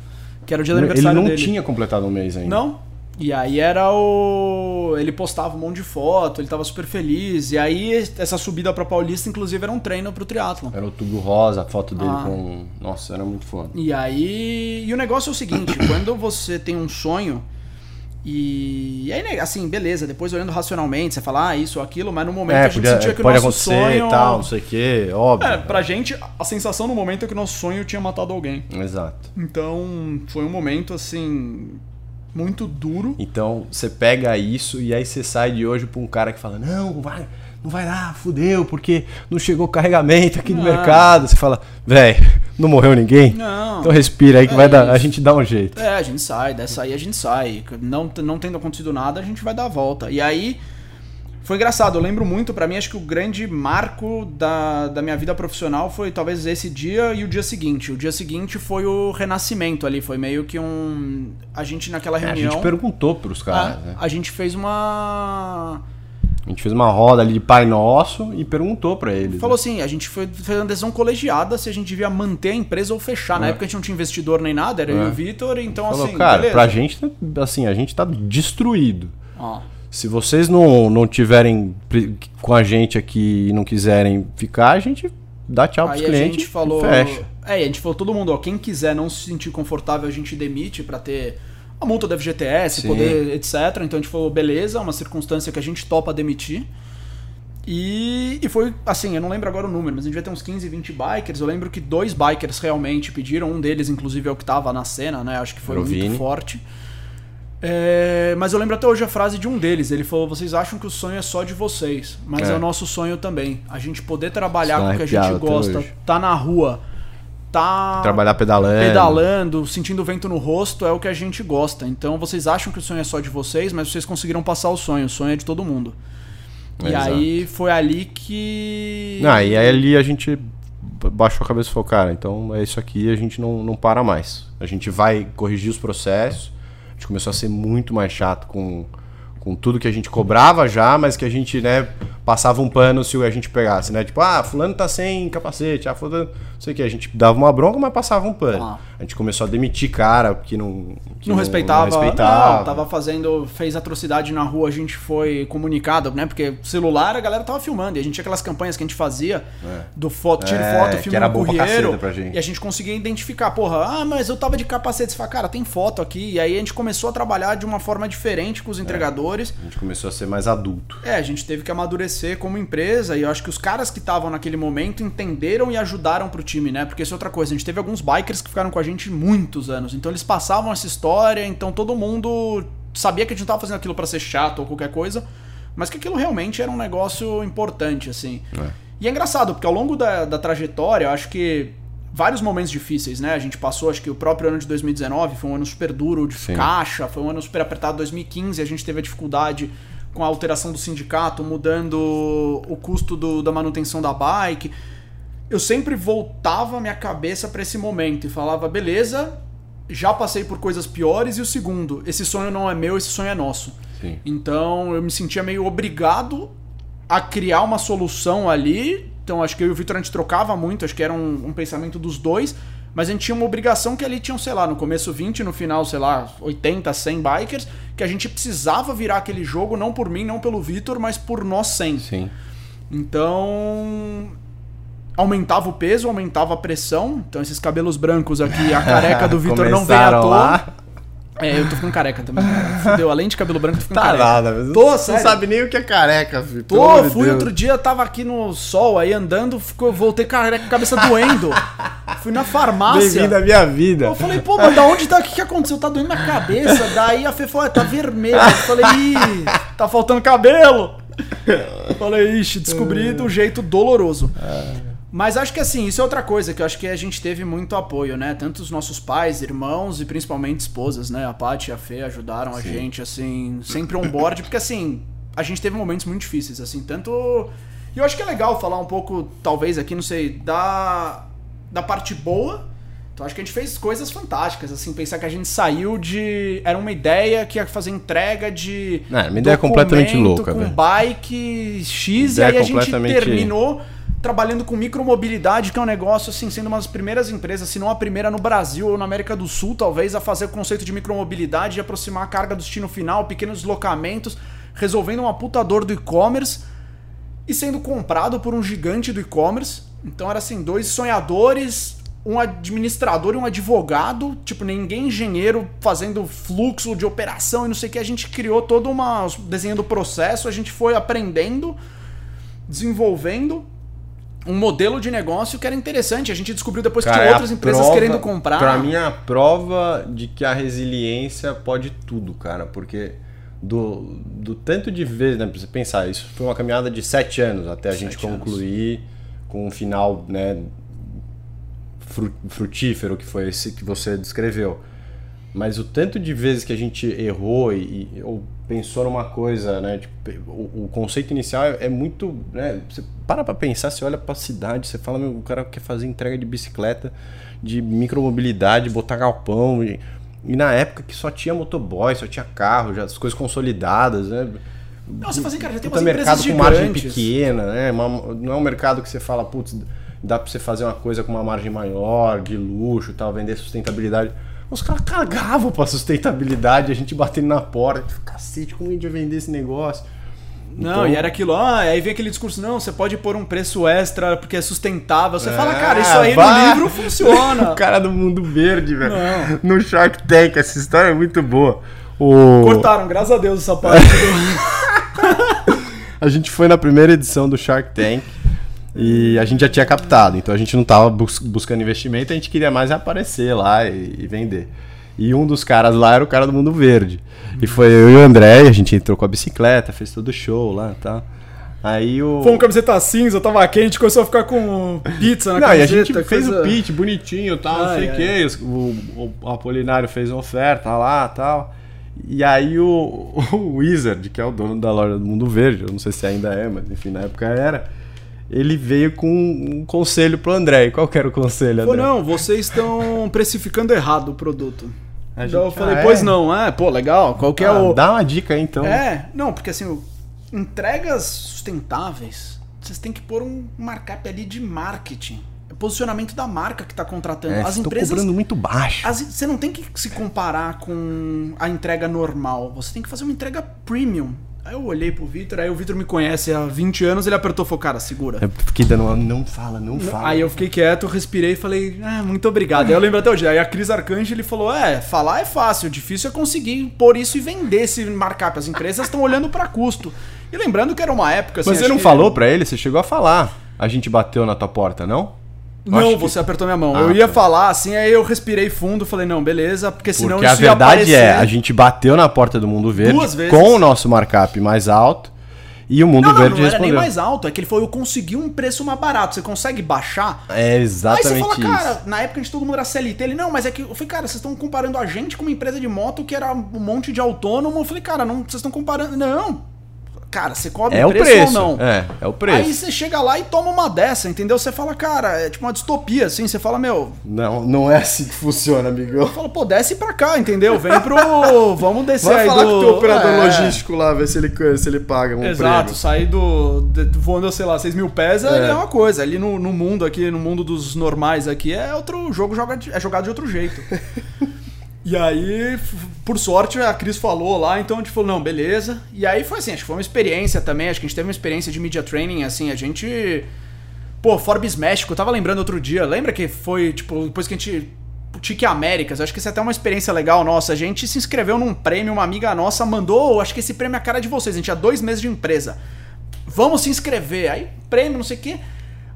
que era o dia do Ele aniversário não dele. tinha completado um mês ainda. Não. E aí era o. Ele postava um monte de foto, ele tava super feliz. E aí essa subida pra Paulista, inclusive, era um treino pro triatlon. Era o tubo rosa, a foto dele Ah. com. Nossa, era muito foda. E aí. E o negócio é o seguinte: quando você tem um sonho. E, e aí, né, assim, beleza, depois olhando racionalmente, você fala, ah, isso ou aquilo, mas no momento a gente podia- sentia que o nosso sonho. e tal, não sei o que, óbvio. É, pra gente, a sensação no momento é que o nosso sonho tinha matado alguém. Exato. Então, foi um momento, assim, muito duro. Então você pega isso e aí você sai de hoje pra um cara que fala: Não, vai, não vai lá, fudeu, porque não chegou carregamento aqui no Não. mercado. Você fala: Véi, não morreu ninguém? Não. Então respira aí que É vai dar, a gente dá um jeito. É, a gente sai, dessa aí a gente sai. Não, não tendo acontecido nada, a gente vai dar a volta. E aí, foi engraçado, eu lembro muito, pra mim, acho que o grande marco da, da minha vida profissional foi talvez esse dia e o dia seguinte. O dia seguinte foi o renascimento ali, foi meio que um... A gente naquela É, a reunião... gente perguntou pros caras, a, né? a gente fez uma... A gente fez uma roda ali de Pai Nosso e perguntou pra eles. Falou né? assim, a gente foi, fez uma decisão colegiada se a gente devia manter a empresa ou fechar. Na É. época a gente não tinha investidor nem nada, era eu e É. o Vitor, então Falou, assim, cara, beleza. pra gente, assim, a gente tá destruído. Ó, Se vocês não, não tiverem com a gente aqui e não quiserem ficar, a gente dá tchau pros Aí a clientes gente falou. fecha. É, a gente falou todo mundo, ó, quem quiser não se sentir confortável, a gente demite pra ter a multa do FGTS, Sim. poder, etc. Então a gente falou, beleza, é uma circunstância que a gente topa demitir. E, e foi assim, eu não lembro agora o número, mas a gente devia ter uns 15, 20 bikers. Eu lembro que dois bikers realmente pediram, um deles, inclusive, é o que tava na cena, né? Acho que foi muito Rovini. forte. É, mas eu lembro até hoje a frase de um deles. Ele falou: Vocês acham que o sonho é só de vocês, mas é, É. o nosso sonho também. A gente poder trabalhar Isso com o que a gente gosta, hoje. tá na rua, Trabalhar pedalando. pedalando, sentindo o vento no rosto é o que a gente gosta. Então vocês acham que o sonho é só de vocês, mas vocês conseguiram passar o sonho. O sonho é de todo mundo. E Exato. aí foi ali que. Não, e aí ali a gente baixou a cabeça e falou, cara, então é isso aqui, a gente não, não para mais. A gente vai corrigir os processos. A gente começou a ser muito mais chato com, com tudo que a gente cobrava já, mas que a gente, né, passava um pano se a gente pegasse, né? Tipo, ah, fulano tá sem capacete, ah, fulano, não sei o que. A gente dava uma bronca, mas passava um pano. Ah. A gente começou a demitir cara que não... Que não, respeitava, Não respeitava. não, tava fazendo, fez atrocidade na rua, a gente foi comunicado, né? Porque celular a galera tava filmando e a gente tinha aquelas campanhas que a gente fazia do foto, tira É, foto, que filme era no bom pra gente. e a gente conseguia identificar, porra, ah, mas eu tava de capacete, você fala, cara, tem foto aqui, e aí a gente começou a trabalhar de uma forma diferente com os entregadores. A gente começou a ser mais adulto. É, a gente teve que amadurecer como empresa e eu acho que os caras que estavam naquele momento entenderam e ajudaram pro time, né? Porque isso é outra coisa, a gente teve alguns bikers que ficaram com a gente muitos anos, então eles passavam essa história, então todo mundo sabia que a gente não tava fazendo aquilo pra ser chato ou qualquer coisa, mas que aquilo realmente era um negócio importante, assim. É. E é engraçado, porque ao longo da, da trajetória, eu acho que vários momentos difíceis, né? A gente passou, acho que o próprio ano de 2019 foi um ano super duro de Sim. caixa, foi um ano super apertado 2015, a gente teve a dificuldade com a alteração do sindicato, mudando o custo do- da manutenção da bike. Eu sempre voltava a minha cabeça pra esse momento e falava, beleza, já passei por coisas piores e o segundo, esse sonho não é meu, esse sonho é nosso. Sim. Então eu me sentia meio obrigado a criar uma solução ali. Então acho que eu e o Vitor a gente trocava muito, acho que era um, um pensamento dos dois. Mas a gente tinha uma obrigação que ali tinham, sei lá, no começo 20, no final, sei lá, 80, 100 bikers, que a gente precisava virar aquele jogo não por mim, não pelo Vitor, mas por nós 100. Sim. Então aumentava o peso, aumentava a pressão. Então esses cabelos brancos aqui, a careca do Vitor não veio à toa. lá. É, eu tô ficando careca também. Fudeu, além de cabelo branco, tô ficando Tá careca. nada, mas Tô, não sério. sabe nem o que é careca, filho. de fui Deus. outro dia, tava aqui no sol aí andando, ficou, voltei careca, com a cabeça doendo. fui na farmácia. Bem-vindo à minha vida. Eu falei, pô, mas da onde tá? O que, que aconteceu? Tá doendo minha cabeça. Daí a Fê falou, "Ah, tá vermelho. Eu falei, ih, tá faltando cabelo. Eu falei, ixi, descobri do jeito doloroso. Mas acho que assim, isso é outra coisa, que eu acho que a gente teve muito apoio, né? Tanto os nossos pais, irmãos e principalmente esposas, né? A Paty e a Fê ajudaram a Sim. gente, assim, sempre on board, porque assim, a gente teve momentos muito difíceis, assim, tanto. E eu acho que é legal falar um pouco, talvez aqui, não sei, da, da parte boa. Então acho que a gente fez coisas fantásticas, assim, pensar que a gente saiu de. Era uma ideia que ia fazer entrega de. Não, era uma ideia completamente louca, Com velho. bike X, Ideia e aí a gente terminou trabalhando com micromobilidade, que é um negócio, assim, sendo uma das primeiras empresas, se não a primeira no Brasil ou na América do Sul, talvez, a fazer o conceito de micromobilidade e aproximar a carga do destino final, pequenos deslocamentos, resolvendo uma puta dor do e-commerce e sendo comprado por um gigante do e-commerce. Então era assim, dois sonhadores, um administrador e um advogado, tipo, ninguém engenheiro fazendo fluxo de operação e não sei o que. A gente criou todo uma desenhando o processo, a gente foi aprendendo, desenvolvendo um modelo de negócio que era interessante. A gente descobriu depois que Cara, tinha é outras empresas prova- querendo comprar. Pra mim, é a prova de que a resiliência pode tudo, cara. Porque do, do tanto de vezes, né? Pra você pensar, isso foi uma caminhada de sete anos até a gente Sete anos. concluir com um final, né? fru- frutífero que foi esse que você descreveu. Mas o tanto de vezes que a gente errou e, e- ou pensou numa coisa, né? Tipo, o, o conceito inicial é, é muito, né? Você para pra pensar, você olha pra cidade, você fala, meu, o cara quer fazer entrega de bicicleta, de micromobilidade, botar galpão. E, e na época que só tinha motoboy, só tinha carro, já as coisas consolidadas, né? Não, você fala assim, cara, já tem umas mercado empresas com margem gigantes. pequena, né? Uma- não é um mercado que você fala, putz, dá pra você fazer uma coisa com uma margem maior, de luxo tal, vender sustentabilidade. Os caras cagavam pra sustentabilidade, a gente batendo na porta, cacete, como a gente vai vender esse negócio? Não, Então- e era aquilo, ah, aí vem aquele discurso, não, você pode pôr um preço extra porque é sustentável. Você fala, Ah, cara, isso aí vai. no livro funciona. o cara do mundo verde, velho. Não. No Shark Tank, essa história é muito boa. O... Cortaram, graças a Deus, essa parte. do- A gente foi na primeira edição do Shark Tank e a gente já tinha captado, então a gente não tava bus buscando investimento, a gente queria mais aparecer lá e, e, vender. E um dos caras lá era o cara do Mundo Verde. E foi eu e o André, e a gente entrou com a bicicleta, fez todo o show lá e tal. Aí o. Foi uma camiseta cinza, tava quente, começou a ficar com pizza na não, camiseta. E a gente coisa... fez o pitch bonitinho e tal, não sei o que. O, o Apolinário fez uma oferta lá tal. E aí o, o Wizard, que é o dono da loja do Mundo Verde, eu não sei se ainda é, mas enfim, na época era ele veio com um conselho pro André. E qual que era o conselho, André? Pô, não, vocês estão precificando errado o produto. A então eu falei, ah, é? pois não, é, pô, legal. Qual que é ah, o. Dá uma dica aí então. É, não, porque assim, entregas sustentáveis, vocês têm que pôr um markup ali de marketing. É posicionamento da marca que está contratando. É, as empresas cobrando muito baixo. As, você não tem que se comparar com a entrega normal. Você tem que fazer uma entrega premium. Aí eu olhei pro Vitor, aí o Vitor me conhece há 20 anos, ele apertou e falou, cara, segura. Eu fiquei dando uma, não fala, não fala. Aí eu fiquei quieto, respirei e falei, ah, muito obrigado. aí eu lembro até hoje. Aí a Cris Arcanjo ele falou, é, falar é fácil, difícil é conseguir pôr isso e vender esse markup. As empresas estão olhando para custo. E lembrando que era uma época assim. Mas você não que... falou para ele? Você chegou a falar. A gente bateu na tua porta, não? Não, Acho você que... apertou minha mão. Ah, eu ia tá. falar assim, aí eu respirei fundo, falei, não, beleza, porque senão porque isso a verdade é, a gente bateu na porta do Mundo Verde com o nosso markup mais alto e o Mundo não, não, Verde não, respondeu. Não, era nem mais alto, é que ele falou, eu consegui um preço mais barato, você consegue baixar? É exatamente Aí você fala, cara, na época a gente todo mundo era CLT, ele, não, mas é que, eu falei, cara, vocês estão comparando a gente com uma empresa de moto que era um monte de autônomo, eu falei, cara, não, vocês estão comparando, não, cara, você cobra é o preço, preço, ou não? É, é o preço. Aí você chega lá e toma uma dessa, entendeu? Você fala, cara, é tipo uma distopia, assim, você fala, meu. Não, não é assim que funciona, amigão. Eu falo, pô, desce pra cá, entendeu? Vem pro. Vamos descer Vai aí falar do... com o teu operador é. logístico lá, ver se ele, se ele paga um Exato, prêmio. sair do. De, voando, sei lá, 6 mil pés é. é uma coisa. Ali no, no mundo aqui, no mundo dos normais aqui, é outro jogo, joga, é jogado de outro jeito. E aí, por sorte, a Cris falou lá, então a gente falou, não, beleza. E aí foi assim, acho que foi uma experiência também, acho que a gente teve uma experiência de media training, assim, a gente. Pô, Forbes México, eu tava lembrando outro dia, lembra que foi, tipo, depois que a gente. Tique Américas, acho que isso é até uma experiência legal nossa. A gente se inscreveu num prêmio, uma amiga nossa mandou, acho que esse prêmio é a cara de vocês, a gente tinha dois meses de empresa. Vamos se inscrever. Aí, prêmio, não sei o quê.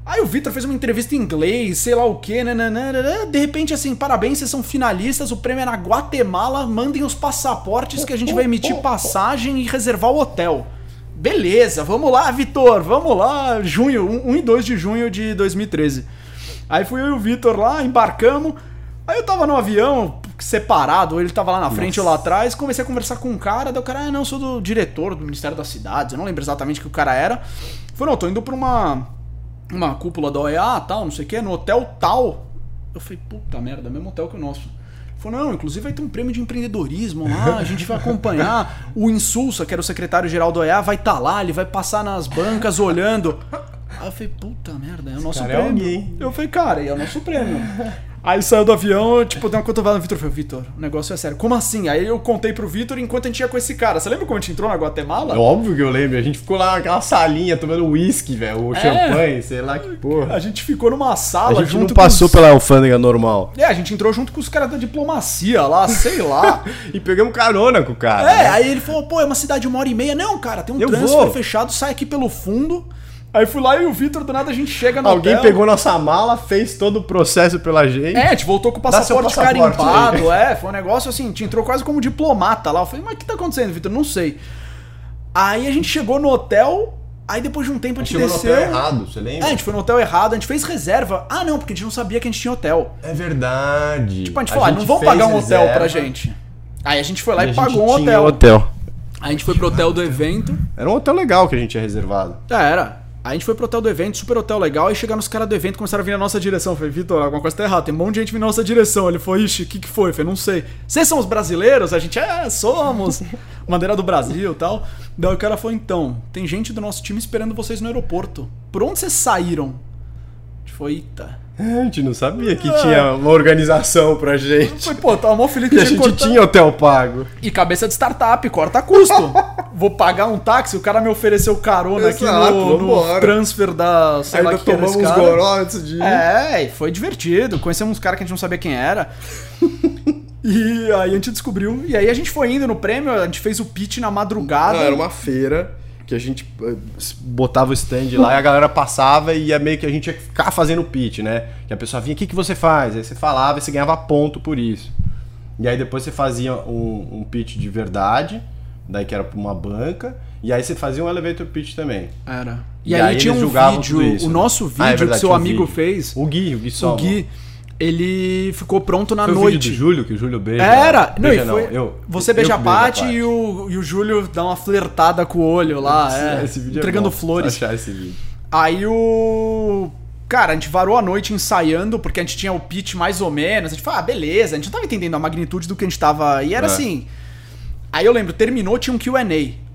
Aí o Vitor fez uma entrevista em inglês, sei lá o né, né, né, de repente assim, parabéns, vocês são finalistas, o prêmio é na Guatemala, mandem os passaportes que a gente vai emitir passagem e reservar o hotel. Beleza, vamos lá, Vitor, vamos lá, junho, 1 e 2 de junho de 2013. Aí fui eu e o Vitor lá, embarcamos, aí eu tava no avião, separado, ele tava lá na frente ou lá atrás, comecei a conversar com um cara, daí o cara, ah, não, sou do diretor do Ministério das Cidades, eu não lembro exatamente o que o cara era. Falei, não, tô indo pra uma uma cúpula da OEA, tal, não sei o que, no hotel tal. Eu falei, puta merda, mesmo hotel que o nosso. Ele falou, não, inclusive vai ter um prêmio de empreendedorismo lá, a gente vai acompanhar. O Insulsa, que era o secretário-geral do OEA, vai estar tá lá, ele vai passar nas bancas olhando. Aí eu falei, puta merda, é o nosso cara prêmio. É. Eu falei, cara, é o nosso prêmio. Aí saiu do avião, tipo, deu uma cotovelada no Vitor. Falei, Vitor, o negócio é sério. Como assim? Aí eu contei pro Vitor enquanto a gente ia com esse cara. Você lembra como a gente entrou na Guatemala? É óbvio que eu lembro. A gente ficou lá naquela salinha tomando uísque, velho. Ou é. champanhe, sei lá que porra. A gente ficou numa sala A gente não passou os... pela alfândega normal. É, a gente entrou junto com os caras da diplomacia lá, sei lá. e pegamos carona com o cara. É, né? aí ele falou, pô, é uma cidade de uma hora e meia. Não, cara, tem um eu transfer vou. fechado, sai aqui pelo fundo. Aí fui lá e o Vitor, do nada, a gente chega no Alguém hotel. pegou nossa mala, fez todo o processo pela gente. É, a gente voltou com o passaporte, passaporte carimbado, é. Foi um negócio assim, te entrou quase como diplomata lá. Eu falei, mas o que tá acontecendo, Vitor? Não sei. Aí a gente chegou no hotel, aí depois de um tempo a gente, a gente desceu. no hotel errado, você lembra? É, a gente foi no hotel errado, a gente fez reserva. Ah, não, porque a gente não sabia que a gente tinha hotel. É verdade. Tipo, a gente falou, ah, não vamos pagar um hotel reserva. pra gente. Aí a gente foi lá e, e pagou um hotel. hotel. Aí a gente foi pro hotel do evento. Era um hotel legal que a gente tinha reservado. É, era. A gente foi pro hotel do evento, super hotel legal, e chegaram os caras do evento começaram a vir na nossa direção. Eu falei, Vitor, alguma coisa tá errada, tem um monte de gente vindo na nossa direção. Ele foi, ixi, o que, que foi? Eu falei, não sei. Vocês são os brasileiros? A gente, é, somos. Bandeira do Brasil e tal. Daí o cara falou, então, tem gente do nosso time esperando vocês no aeroporto. Por onde vocês saíram? A gente foi, eita. É, a gente não sabia que tinha uma organização pra gente. Foi, pô, tava mó feliz que a gente cortar... tinha hotel pago. E cabeça de startup, corta custo. Vou pagar um táxi, o cara me ofereceu carona Exato, aqui no, no transfer da. Sei Ainda lá que tomamos uns goró antes de ir. É, foi divertido. Conhecemos uns caras que a gente não sabia quem era. e aí a gente descobriu. E aí a gente foi indo no prêmio, a gente fez o pitch na madrugada. Não, era uma feira que a gente eh, botava o stand lá e a galera passava e ia meio que a gente ia ficar fazendo pitch, né? Que a pessoa vinha, o que, que você faz? Aí você falava e você ganhava ponto por isso. E aí depois você fazia um, um pitch de verdade, daí que era pra uma banca, e aí você fazia um elevator pitch também. Era. E E, aí aí, eles tinha um vídeo, isso, o né? nosso Ah, é vídeo verdade, que seu amigo vídeo. fez, O Gui, o Gui o só. Gui, ele ficou pronto na Foi o noite. vídeo do Júlio, que o Júlio beija. Era! Não, beija e foi, eu, você eu beija a Paty e o, e o Júlio dá uma flertada com o olho lá, é, Esse vídeo é entregando bom, flores. Achar esse vídeo. Aí o. Cara, a gente varou a noite ensaiando, porque a gente tinha o pitch mais ou menos. A gente falou, ah, beleza, a gente não tava entendendo a magnitude do que a gente tava. E era É. assim. Aí eu lembro, terminou, tinha um QA.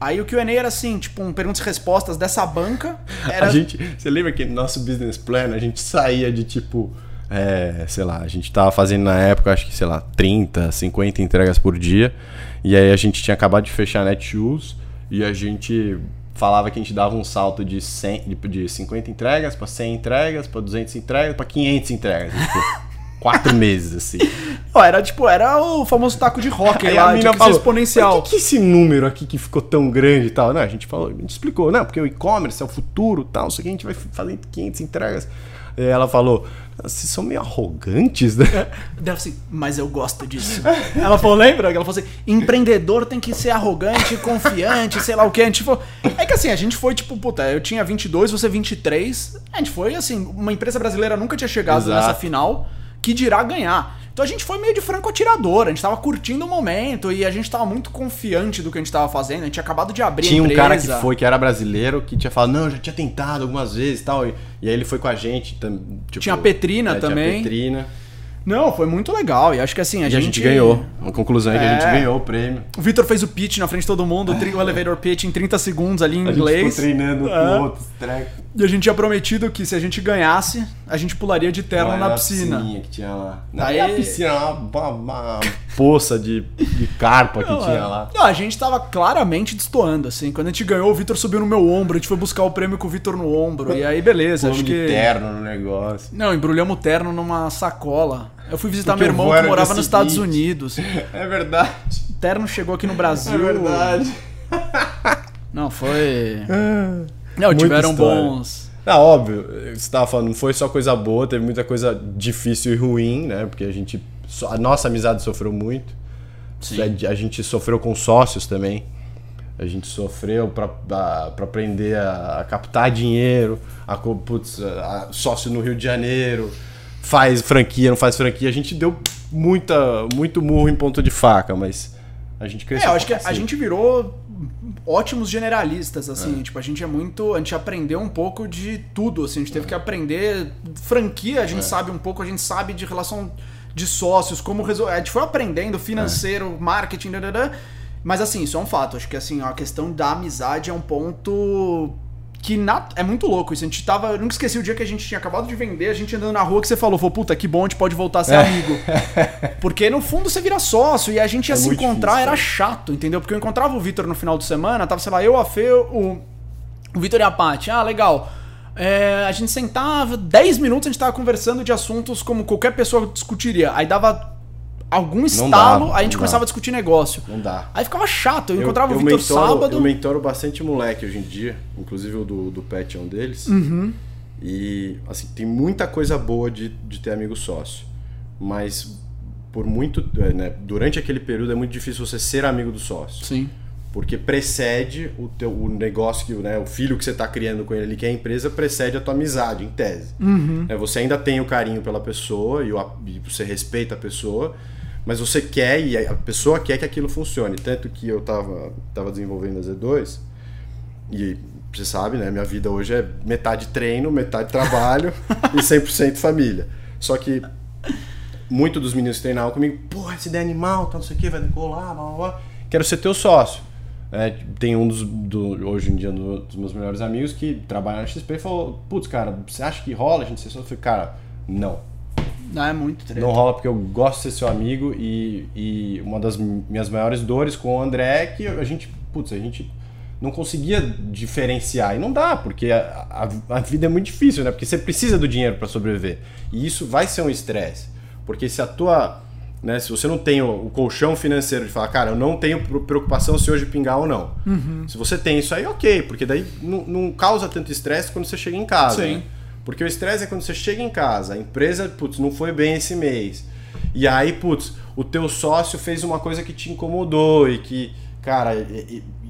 Aí o QA era assim, tipo, um perguntas e respostas dessa banca. Era A gente, você lembra que no nosso business plan a gente saía de tipo, é, sei lá, a gente tava fazendo na época, acho que, sei lá, 30, 50 entregas por dia. E aí a gente tinha acabado de fechar a Netshoes e a gente falava que a gente dava um salto de, 100, de, de 50 entregas para 100 entregas, para 200 entregas, para 500 entregas. Tipo, quatro meses, assim. Ó, era tipo, era o famoso taco de rock Aí lá, a mina ser falou, exponencial. Mas que, que é esse número aqui que ficou tão grande e tal? Não, a gente falou, a gente explicou, não, porque o e-commerce é o futuro tal, não sei o que, a gente vai fazer 500 entregas. E ela falou, vocês são meio arrogantes, né? Daí ela assim, mas eu gosto disso. Ela falou, lembra? Ela falou assim, empreendedor tem que ser arrogante, confiante, sei lá o que. A gente falou, é que assim, a gente foi tipo, puta, eu tinha 22, você 23. A gente foi assim, uma empresa brasileira nunca tinha chegado Exato. nessa final, que dirá ganhar. Então a gente foi meio de franco atirador, a gente tava curtindo o momento e a gente tava muito confiante do que a gente tava fazendo. A gente tinha acabado de abrir Tinha um empresa. cara que foi, que era brasileiro, que tinha falado, não, eu já tinha tentado algumas vezes e tal. E, e aí ele foi com a gente. tam- Tipo, Tinha a Petrina é, também. Tinha a Petrina. Não, foi muito legal. E acho que assim, a, E a gente... gente ganhou. A conclusão é que a gente É. ganhou o prêmio. O Vitor fez o pitch na frente de todo mundo, o elevator pitch em 30 segundos ali em A gente inglês. ficou treinando É. com outros trecos. E a gente tinha prometido que se a gente ganhasse, a gente pularia de terno na piscina. que tinha lá. Não, Aí- e a piscina, uma, uma, uma poça de, de carpa que tinha lá. Não, a gente tava claramente destoando, assim. Quando a gente ganhou, o Vitor subiu no meu ombro, a gente foi buscar o prêmio com o Vitor no ombro. E aí, beleza, Pulamos acho que. terno no negócio. Não, embrulhamos o terno numa sacola. Eu fui visitar Porque meu irmão que morava nos Estados. Unidos. É verdade. O terno chegou aqui no Brasil. É verdade. Não, foi. Não, Muita tiveram história. bons. Ah, óbvio, você tava falando, não foi só coisa boa, teve muita coisa difícil e ruim, né? Porque a gente. A nossa amizade sofreu muito. Sim. A, gente sofreu com sócios também. A gente sofreu pra, a- pra aprender a, a captar dinheiro, a, putz, a- a- sócio no Rio de Janeiro, faz franquia, não faz franquia. A gente deu muita, muito murro em ponto de faca, mas a gente É, cresceu. eu acho que pra a gente virou ótimos generalistas, assim. Tipo, a gente é muito. A gente aprendeu um pouco de tudo, assim. A gente teve que aprender franquia, a gente sabe um pouco, a gente sabe de relação de sócios, como resolver. A gente foi aprendendo financeiro, marketing, dadadã. Mas assim, isso é um fato. Acho que assim, a questão da amizade é um ponto. Que na- é muito louco isso. A gente tava. Eu nunca esqueci o dia que a gente tinha acabado de vender, a gente andando na rua que você falou, falou, puta, que bom, a gente pode voltar a ser amigo. Porque no fundo você vira sócio e a gente ia É se encontrar, difícil, era né? chato, entendeu? Porque eu encontrava o Vitor no final de semana, tava, sei lá, eu, a Fê, o, o Vitor e a Paty. Ah, legal. É, a gente sentava, 10 minutos a gente tava conversando de assuntos como qualquer pessoa discutiria. Aí dava algum estalo, aí a gente começava dava. a discutir negócio. Não dá. Aí ficava chato, eu, encontrava o Vitor sábado. Eu mentoro bastante moleque hoje em dia, inclusive o do, do Pet é um deles. Uhum. E, assim, tem muita coisa boa de, de ter amigo sócio. Mas, por muito. é, né, durante aquele período é muito difícil você ser amigo do sócio. Sim. Porque precede o, teu, o negócio, que, né, o filho que você está criando com ele ali, que é a empresa, precede a tua amizade, em tese. É, você ainda tem o carinho pela pessoa e, o e você respeita a pessoa, mas você quer e a pessoa quer que aquilo funcione. Tanto que eu estava tava desenvolvendo a Z2 e você sabe, né? Minha vida hoje é metade treino, metade trabalho e 100% família. Só que muito dos meninos que treinavam comigo, porra, essa ideia é animal, tá, não sei o que, vai decolar, blá, blá, blá. Quero ser teu sócio. É, tem um dos, do, hoje em dia, do- dos meus melhores amigos que trabalha na XP e falou, putz, cara, você acha que rola a gente ser sócio? Eu falei, cara, não. Não, é muito treta. Não rola porque eu gosto de ser seu amigo e, e uma das minhas maiores dores com o André é que a gente, putz, a gente não conseguia diferenciar. E não dá, porque a, a, a vida é muito difícil, né? Porque você precisa do dinheiro para sobreviver. E isso vai ser um estresse. Porque se a tua né? Se você não tem o, o colchão financeiro de falar, cara, eu não tenho preocupação se hoje pingar ou não. Uhum. Se você tem isso aí, ok, porque daí não, não causa tanto estresse quando você chega em casa. Sim. né? Porque o estresse é quando você chega em casa, a empresa, putz, não foi bem esse mês. E aí, putz, o teu sócio fez uma coisa que te incomodou e que, cara,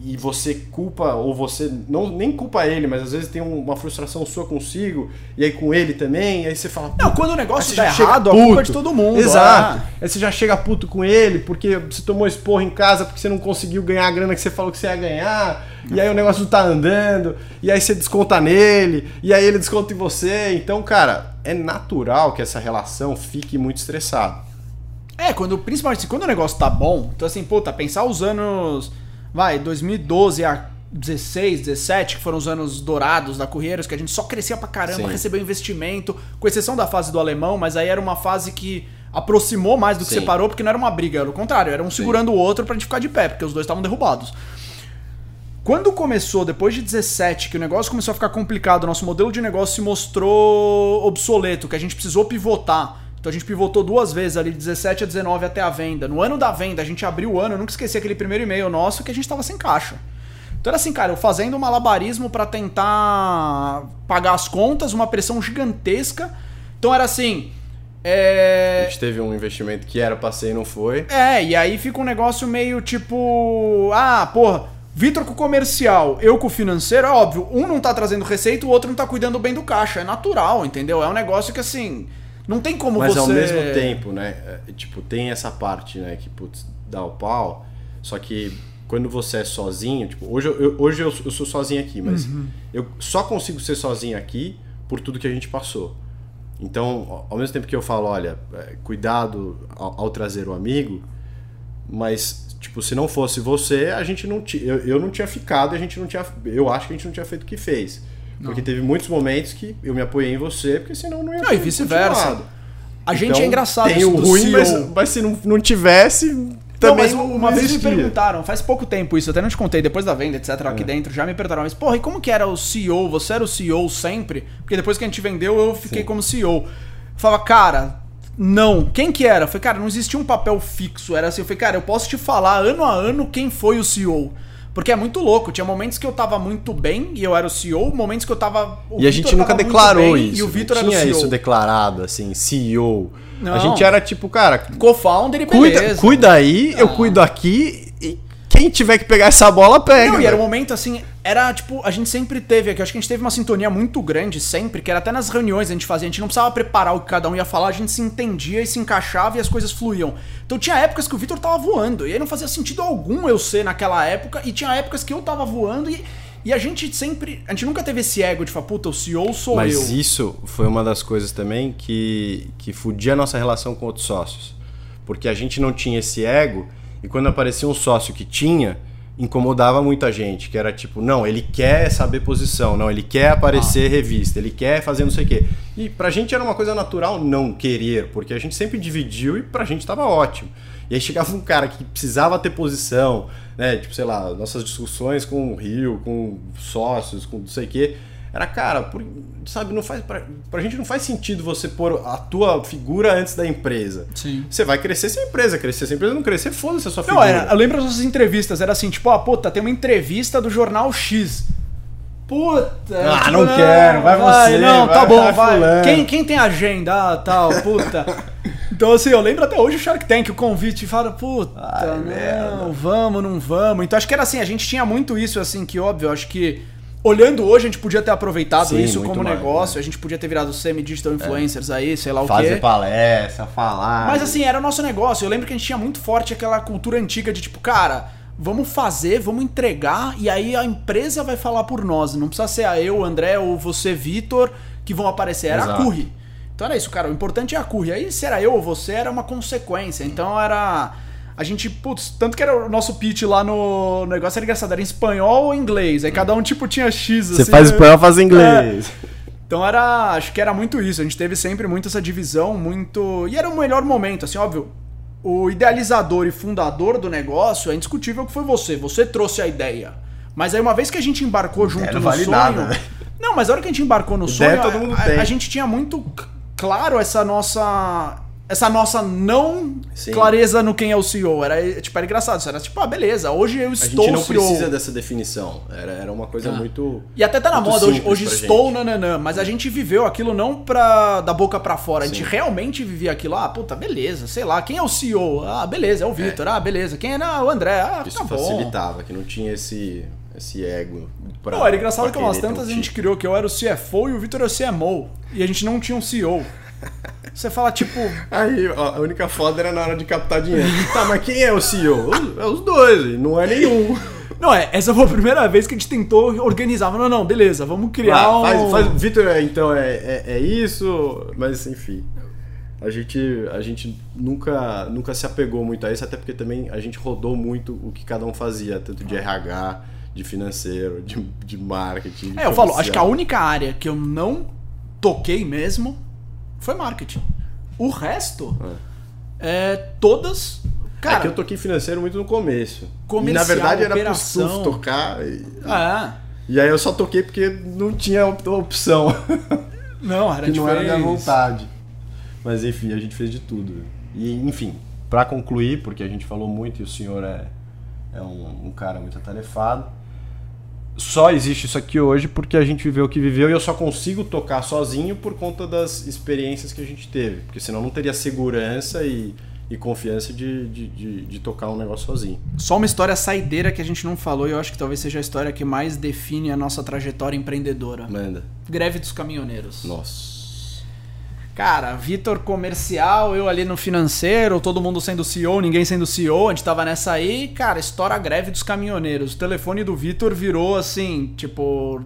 e, você culpa, ou você não nem culpa ele, mas às vezes tem uma frustração sua consigo, e aí com ele também, e aí você fala. Não, "Puta, quando o negócio tá errado, a puto. culpa é de todo mundo. Exato. é. Aí você já chega puto com ele porque você tomou esporro em casa porque você não conseguiu ganhar a grana que você falou que você ia ganhar. E aí o negócio não tá andando. E aí você desconta nele. E aí ele desconta em você. Então, cara, é natural que essa relação fique muito estressada. É, quando, principalmente assim, quando o negócio tá bom, então assim, puta, pensar os anos, vai, 2012 a 16, 17, que foram os anos dourados da Correios, que a gente só crescia pra caramba, Sim. recebeu investimento, com exceção da fase do alemão, mas aí era uma fase que aproximou mais do que Sim. separou, porque não era uma briga, era o contrário, era um segurando o outro pra gente ficar de pé, porque os dois estavam derrubados. Quando começou, depois de 17, que o negócio começou a ficar complicado, o nosso modelo de negócio se mostrou obsoleto, que a gente precisou pivotar. Então a gente pivotou duas vezes ali, de 17 a 19 até a venda. No ano da venda, a gente abriu o ano, eu nunca esqueci aquele primeiro e-mail nosso que a gente tava sem caixa. Então era assim, cara, eu fazendo um malabarismo pra tentar pagar as contas, uma pressão gigantesca. Então era assim. A É, gente teve um investimento que era pra ser e não foi. é, e aí fica um negócio meio tipo. Ah, porra, Vitor com o comercial, eu com o financeiro, é óbvio, um não tá trazendo receita, o outro não tá cuidando bem do caixa. É natural, entendeu? É um negócio que assim. Não tem como Mas você. ao mesmo tempo, né? é, Tipo, tem essa parte, né? Que, putz, dá o pau. Só que quando você é sozinho, tipo, hoje, eu, hoje eu, eu sou sozinho aqui, mas eu só consigo ser sozinho aqui por tudo que a gente passou. Então, ao- mesmo tempo que eu falo, olha, é, cuidado ao, ao trazer o amigo, mas, tipo, se não fosse você, a gente não tinha. Eu, eu não tinha ficado, a gente não tinha. Eu acho que a gente não tinha feito o que fez. Porque teve muitos momentos que eu me apoiei em você, porque senão não ia Não, e vice-versa. A gente Então, é engraçado Tem isso o ruim, mas, mas se não, não tivesse, Não, também mas não, uma vez me perguntaram, faz pouco tempo isso, até não te contei, depois da venda, etc, É. aqui dentro, já me perguntaram, mas porra, e como que era o CEO? Você era o CEO sempre? Porque depois que a gente vendeu, eu fiquei como CEO. Eu falava, cara, não. Quem que era? Eu falei, cara, não existia um papel fixo. Era assim, eu falei, cara, eu posso te falar ano a ano quem foi o CEO. Porque é muito louco. Tinha momentos que eu tava muito bem e eu era o CEO, momentos que eu tava. E a Vitor gente nunca declarou bem isso. E o Vitor não era o tinha CEO. isso declarado, assim, CEO. Não. A gente era tipo, cara, Co-founder e cuida, beleza. cuida aí, eu Ah. cuido aqui quem tiver que pegar essa bola, pega. Não, e era um momento assim, era tipo, a gente sempre teve aqui, acho que a gente teve uma sintonia muito grande sempre, que era até nas reuniões a gente fazia, a gente não precisava preparar o que cada um ia falar, a gente se entendia e se encaixava e as coisas fluíam. Então tinha épocas que o Vitor tava voando, e aí não fazia sentido algum eu ser naquela época, e tinha épocas que eu tava voando e, e a gente sempre, a gente nunca teve esse ego de falar, puta, o CEO sou Mas eu. isso foi uma das coisas também que, que fudia a nossa relação com outros sócios. Porque a gente não tinha esse ego, e quando aparecia um sócio que tinha, incomodava muita gente. Que era tipo, não, ele quer saber posição, não, ele quer aparecer revista, ele quer fazer não sei o quê. E pra gente era uma coisa natural não querer, porque a gente sempre dividiu e pra gente tava ótimo. E aí chegava um cara que precisava ter posição, né? Tipo, sei lá, nossas discussões com o Rio, com sócios, com não sei o quê. Era, cara, por- sabe, não faz. Pra, pra gente não faz sentido você pôr a tua figura antes da empresa. Sim. Você vai crescer se a empresa crescer. Se a empresa não crescer, foda-se a sua Não, figura. era, eu lembro das nossas entrevistas, era assim, tipo, ah, puta, tem uma entrevista do Jornal X. Puta. Ah, tipo, não quero, vai você, Não, vai- tá bom, vai vai. Quem, quem tem agenda, ah, tal, puta. Então, assim, eu lembro até hoje o Shark Tank, o convite, e fala, puta, Ai, não, merda. vamos, não vamos. Então, acho que era assim, a gente tinha muito isso, assim, que óbvio, acho que. Olhando hoje, a gente podia ter aproveitado Sim, isso como mais, negócio, né? a gente podia ter virado semi-digital influencers aí, sei lá o Fazer quê. palestra, falar. Mas assim, era o nosso negócio. Eu lembro que a gente tinha muito forte aquela cultura antiga de tipo, cara, vamos fazer, vamos entregar e aí a empresa vai falar por nós. Não precisa ser a eu, André ou você, Vitor, que vão aparecer. Era a Exato. Curry. Então era isso, cara. O importante é a Curry. Aí se era eu ou você, era uma consequência. Então era. A gente, putz, tanto que era o nosso pitch lá no negócio era engraçado, era em espanhol ou inglês. Aí cada um, tipo, tinha X. Você assim, faz né? espanhol, faz inglês. Então era, acho que era muito isso. A gente teve sempre muito essa divisão, muito. E era o melhor momento, assim, óbvio. O idealizador e fundador do negócio é indiscutível que foi você. Você trouxe a ideia. Mas aí uma vez que a gente embarcou junto não no vale sonho, nada, né? não, mas a hora que a gente embarcou no Ideia sonho, a, a gente tinha muito claro essa nossa essa nossa não Sim. clareza no quem é o CEO. Era, tipo, era engraçado. Era tipo, ah, beleza, hoje eu A estou gente não CEO. precisa dessa definição. Era, era uma coisa Ah. muito. E até tá na moda, hoje, hoje estou gente. nananã, mas a gente viveu aquilo não pra da boca pra fora, a gente realmente vivia aquilo, ah, puta, beleza, sei lá, quem é o CEO? Ah, beleza, é o Vitor, ah, beleza, quem é não, o André, ah, Isso tá facilitava, que não tinha esse, esse ego. Pra, Pô, era engraçado que umas tantas um a gente criou que eu era o CFO e o Vitor era o CMO, e a gente não tinha um CEO. Você fala, tipo, Aí ó, a única foda era na hora de captar dinheiro. tá, mas quem é o CEO? Os- É os dois, não é nenhum. não, é, essa foi a primeira vez que a gente tentou organizar, não, não, beleza, vamos criar Ah, um... faz, faz, Vitor, é, então é, é, é isso, mas enfim. A gente, a gente nunca, nunca se apegou muito a isso, até porque também a gente rodou muito o que cada um fazia, tanto de RH, de financeiro, de, de marketing. de É, eu falo, acho que a única área que eu não toquei mesmo foi marketing. O resto é, todas. Cara, é que eu toquei financeiro muito no começo. e na verdade era operação. pro SUF tocar. E, é, e aí eu só toquei porque não tinha op- opção. não, era que de não era minha vontade. Mas enfim, a gente fez de tudo. E enfim, pra concluir, porque a gente falou muito e o senhor é, é um, um cara muito atarefado. Só existe isso aqui hoje porque a gente viveu o que viveu e eu só consigo tocar sozinho por conta das experiências que a gente teve. Porque senão não teria segurança e, e confiança de, de, de, de tocar um negócio sozinho. Só uma história saideira que a gente não falou e eu acho que talvez seja a história que mais define a nossa trajetória empreendedora. Manda. Greve dos caminhoneiros. Nossa. Cara, Vitor comercial, eu ali no financeiro, todo mundo sendo CEO, ninguém sendo CEO, a gente tava nessa aí, cara, estoura a greve dos caminhoneiros. O telefone do Vitor virou assim, tipo.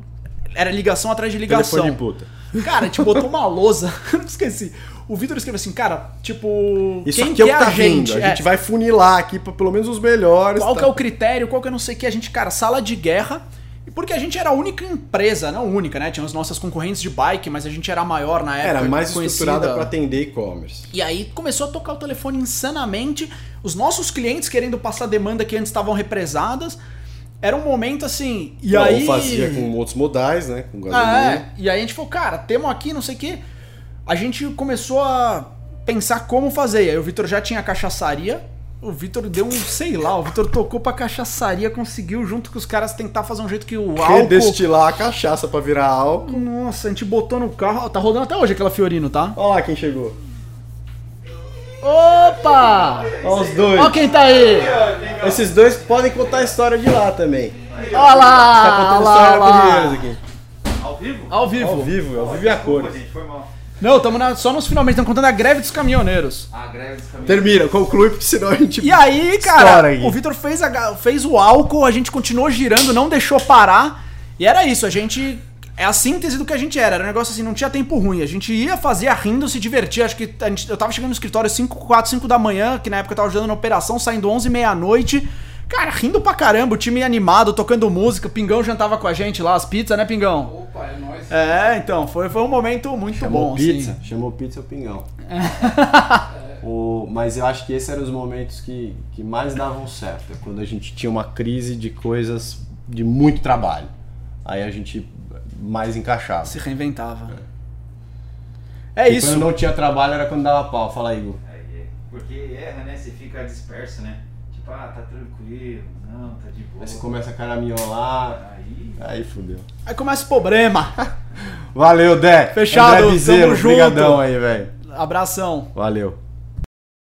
Era ligação atrás de ligação. Telefone de puta. Cara, a gente botou uma lousa, não esqueci. O Vitor escreveu assim, cara, tipo. Isso quem aqui é o que é tá a gente? vindo. A É, gente vai funilar aqui pra pelo menos os melhores. qual tá? que é o critério, qual que é não sei o que. A gente, cara, sala de guerra. E porque a gente era a única empresa, não única, né? Tinha as nossas concorrentes de bike, mas a gente era a maior na época. Era mais conhecida. estruturada pra atender e-commerce. E aí começou a tocar o telefone insanamente. Os nossos clientes querendo passar demanda que antes estavam represadas. Era um momento assim. E Ou aí. fazia com outros modais, né? Com Ah, gasolina. é. E aí a gente falou, cara, temos aqui, não sei o quê. A gente começou a pensar como fazer. E aí o Vitor já tinha a cachaçaria. O Vitor deu um, sei lá, o Vitor tocou pra cachaçaria, conseguiu junto com os caras tentar fazer um jeito que o álcool. Redestilar a cachaça pra virar álcool. Nossa, a gente botou no carro. Tá rodando até hoje aquela Fiorino, tá? Olha lá quem chegou. Opa! Olha os dois. Ó quem tá aí! Esses dois podem contar a história de lá também. Olha lá! Tá contando olha história lá, olha lá. Aqui. Ao vivo? Ao vivo. Ao vivo, ao vivo e a cores. gente, foi mal. Não, estamos só nos finalmente, estamos contando a greve dos caminhoneiros. A greve dos caminhões. Termina, conclui, porque senão a gente. E aí, cara, aí. o Vitor fez, a fez o álcool, a gente continuou girando, não deixou parar. E era isso, a gente. É a síntese do que a gente era. Era um negócio assim, não tinha tempo ruim. A gente ia, fazia rindo, se divertia. Acho que a gente- eu tava chegando no escritório 5, 4, 5 da manhã, que na época eu tava ajudando na operação, saindo 11 meia-noite. Cara, rindo pra caramba, o time animado, tocando música. O Pingão jantava com a gente lá, as pizzas, né, Pingão? Opa, é nóis. É, então, foi, foi um momento muito Chamou bom. pizza, assim. chamou pizza o pingão. O- mas eu acho que esses eram os momentos que, que mais davam certo. é Quando a gente tinha uma crise de coisas de muito trabalho. Aí a gente mais encaixava. Se reinventava. É E isso. Quando não tinha trabalho era quando dava pau. Fala aí, Igor. Aí, é, porque erra, né? Você fica disperso, né? Tipo, ah, tá tranquilo, não, tá de boa. Aí você começa a caraminholar. Aí, Aí fudeu. Aí começa o problema. Valeu, Dé. Fechado, André Bezerro, tamo junto. aí, velho. Abração. Valeu.